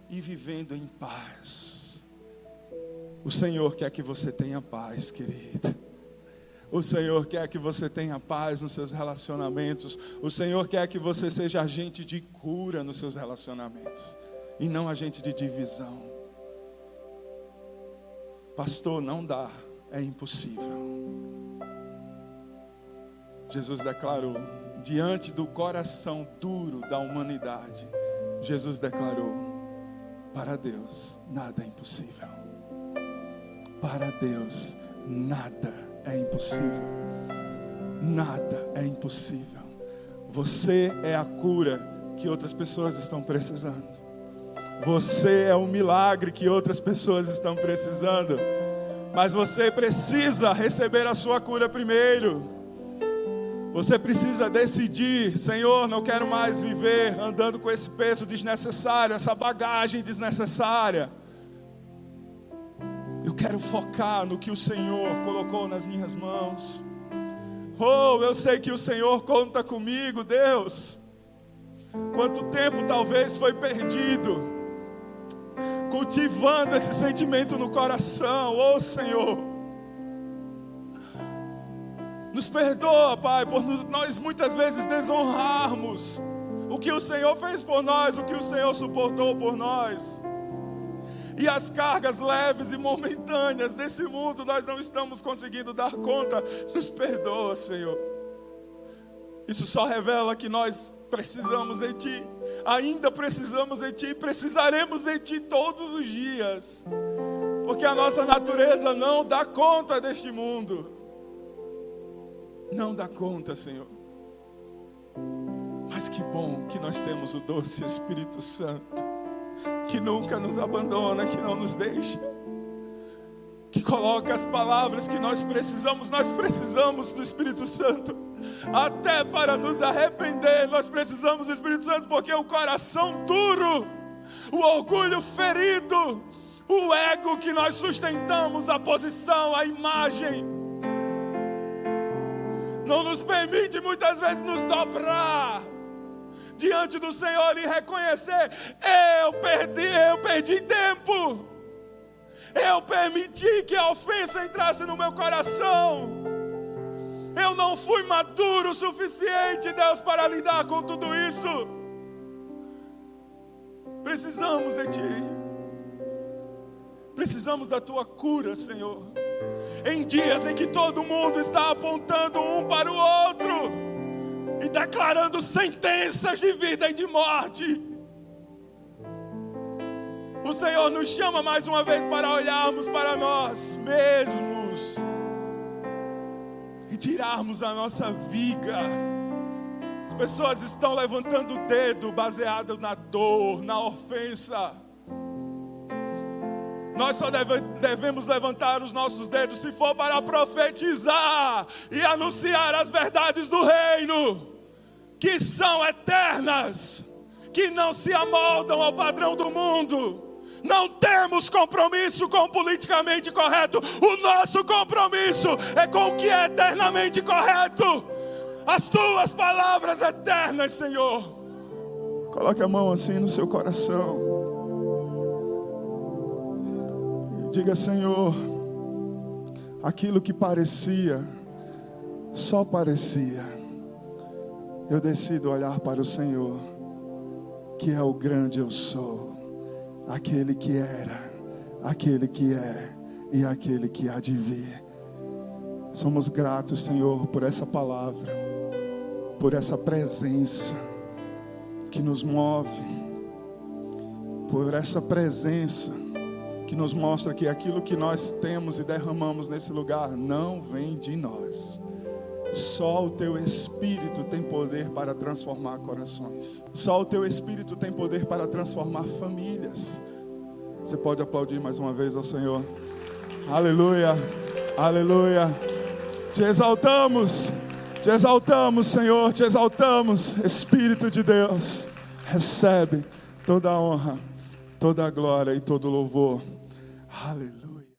[SPEAKER 1] e vivendo em paz. O Senhor quer que você tenha paz, querida. O Senhor quer que você tenha paz nos seus relacionamentos. O Senhor quer que você seja agente de cura nos seus relacionamentos e não agente de divisão. Pastor, não dá é impossível. Jesus declarou, diante do coração duro da humanidade, Jesus declarou: para Deus nada é impossível. Para Deus nada é impossível. Nada é impossível. Você é a cura que outras pessoas estão precisando. Você é o milagre que outras pessoas estão precisando. Mas você precisa receber a sua cura primeiro. Você precisa decidir, Senhor, não quero mais viver andando com esse peso desnecessário, essa bagagem desnecessária. Eu quero focar no que o Senhor colocou nas minhas mãos. Oh, eu sei que o Senhor conta comigo, Deus. Quanto tempo talvez foi perdido cultivando esse sentimento no coração, oh Senhor. Nos perdoa, Pai, por nós muitas vezes desonrarmos o que o Senhor fez por nós, o que o Senhor suportou por nós. E as cargas leves e momentâneas desse mundo nós não estamos conseguindo dar conta. Nos perdoa, Senhor. Isso só revela que nós precisamos de Ti, ainda precisamos de Ti, precisaremos de Ti todos os dias, porque a nossa natureza não dá conta deste mundo, não dá conta, Senhor. Mas que bom que nós temos o doce Espírito Santo, que nunca nos abandona, que não nos deixa que coloca as palavras que nós precisamos. Nós precisamos do Espírito Santo, até para nos arrepender. Nós precisamos do Espírito Santo, porque o coração duro, o orgulho ferido, o ego que nós sustentamos, a posição, a imagem, não nos permite muitas vezes nos dobrar diante do Senhor e reconhecer: eu perdi, eu perdi tempo. Eu permiti que a ofensa entrasse no meu coração. Eu não fui maduro o suficiente, Deus, para lidar com tudo isso. Precisamos de Ti. Precisamos da Tua cura, Senhor. Em dias em que todo mundo está apontando um para o outro e declarando sentenças de vida e de morte. O Senhor nos chama mais uma vez para olharmos para nós mesmos e tirarmos a nossa viga. As pessoas estão levantando o dedo baseado na dor, na ofensa. Nós só deve, devemos levantar os nossos dedos se for para profetizar e anunciar as verdades do reino, que são eternas, que não se amoldam ao padrão do mundo não temos compromisso com o politicamente correto. O nosso compromisso é com o que é eternamente correto. As tuas palavras eternas, Senhor. Coloque a mão assim no seu coração. Diga, Senhor, aquilo que parecia, só parecia. Eu decido olhar para o Senhor, que é o grande eu sou aquele que era, aquele que é e aquele que há de vir. Somos gratos, Senhor, por essa palavra, por essa presença que nos move, por essa presença que nos mostra que aquilo que nós temos e derramamos nesse lugar não vem de nós só o teu espírito tem poder para transformar corações. Só o teu espírito tem poder para transformar famílias. Você pode aplaudir mais uma vez ao Senhor. Aleluia. Aleluia. Te exaltamos. Te exaltamos, Senhor. Te exaltamos, Espírito de Deus. Recebe toda a honra, toda a glória e todo o louvor. Aleluia.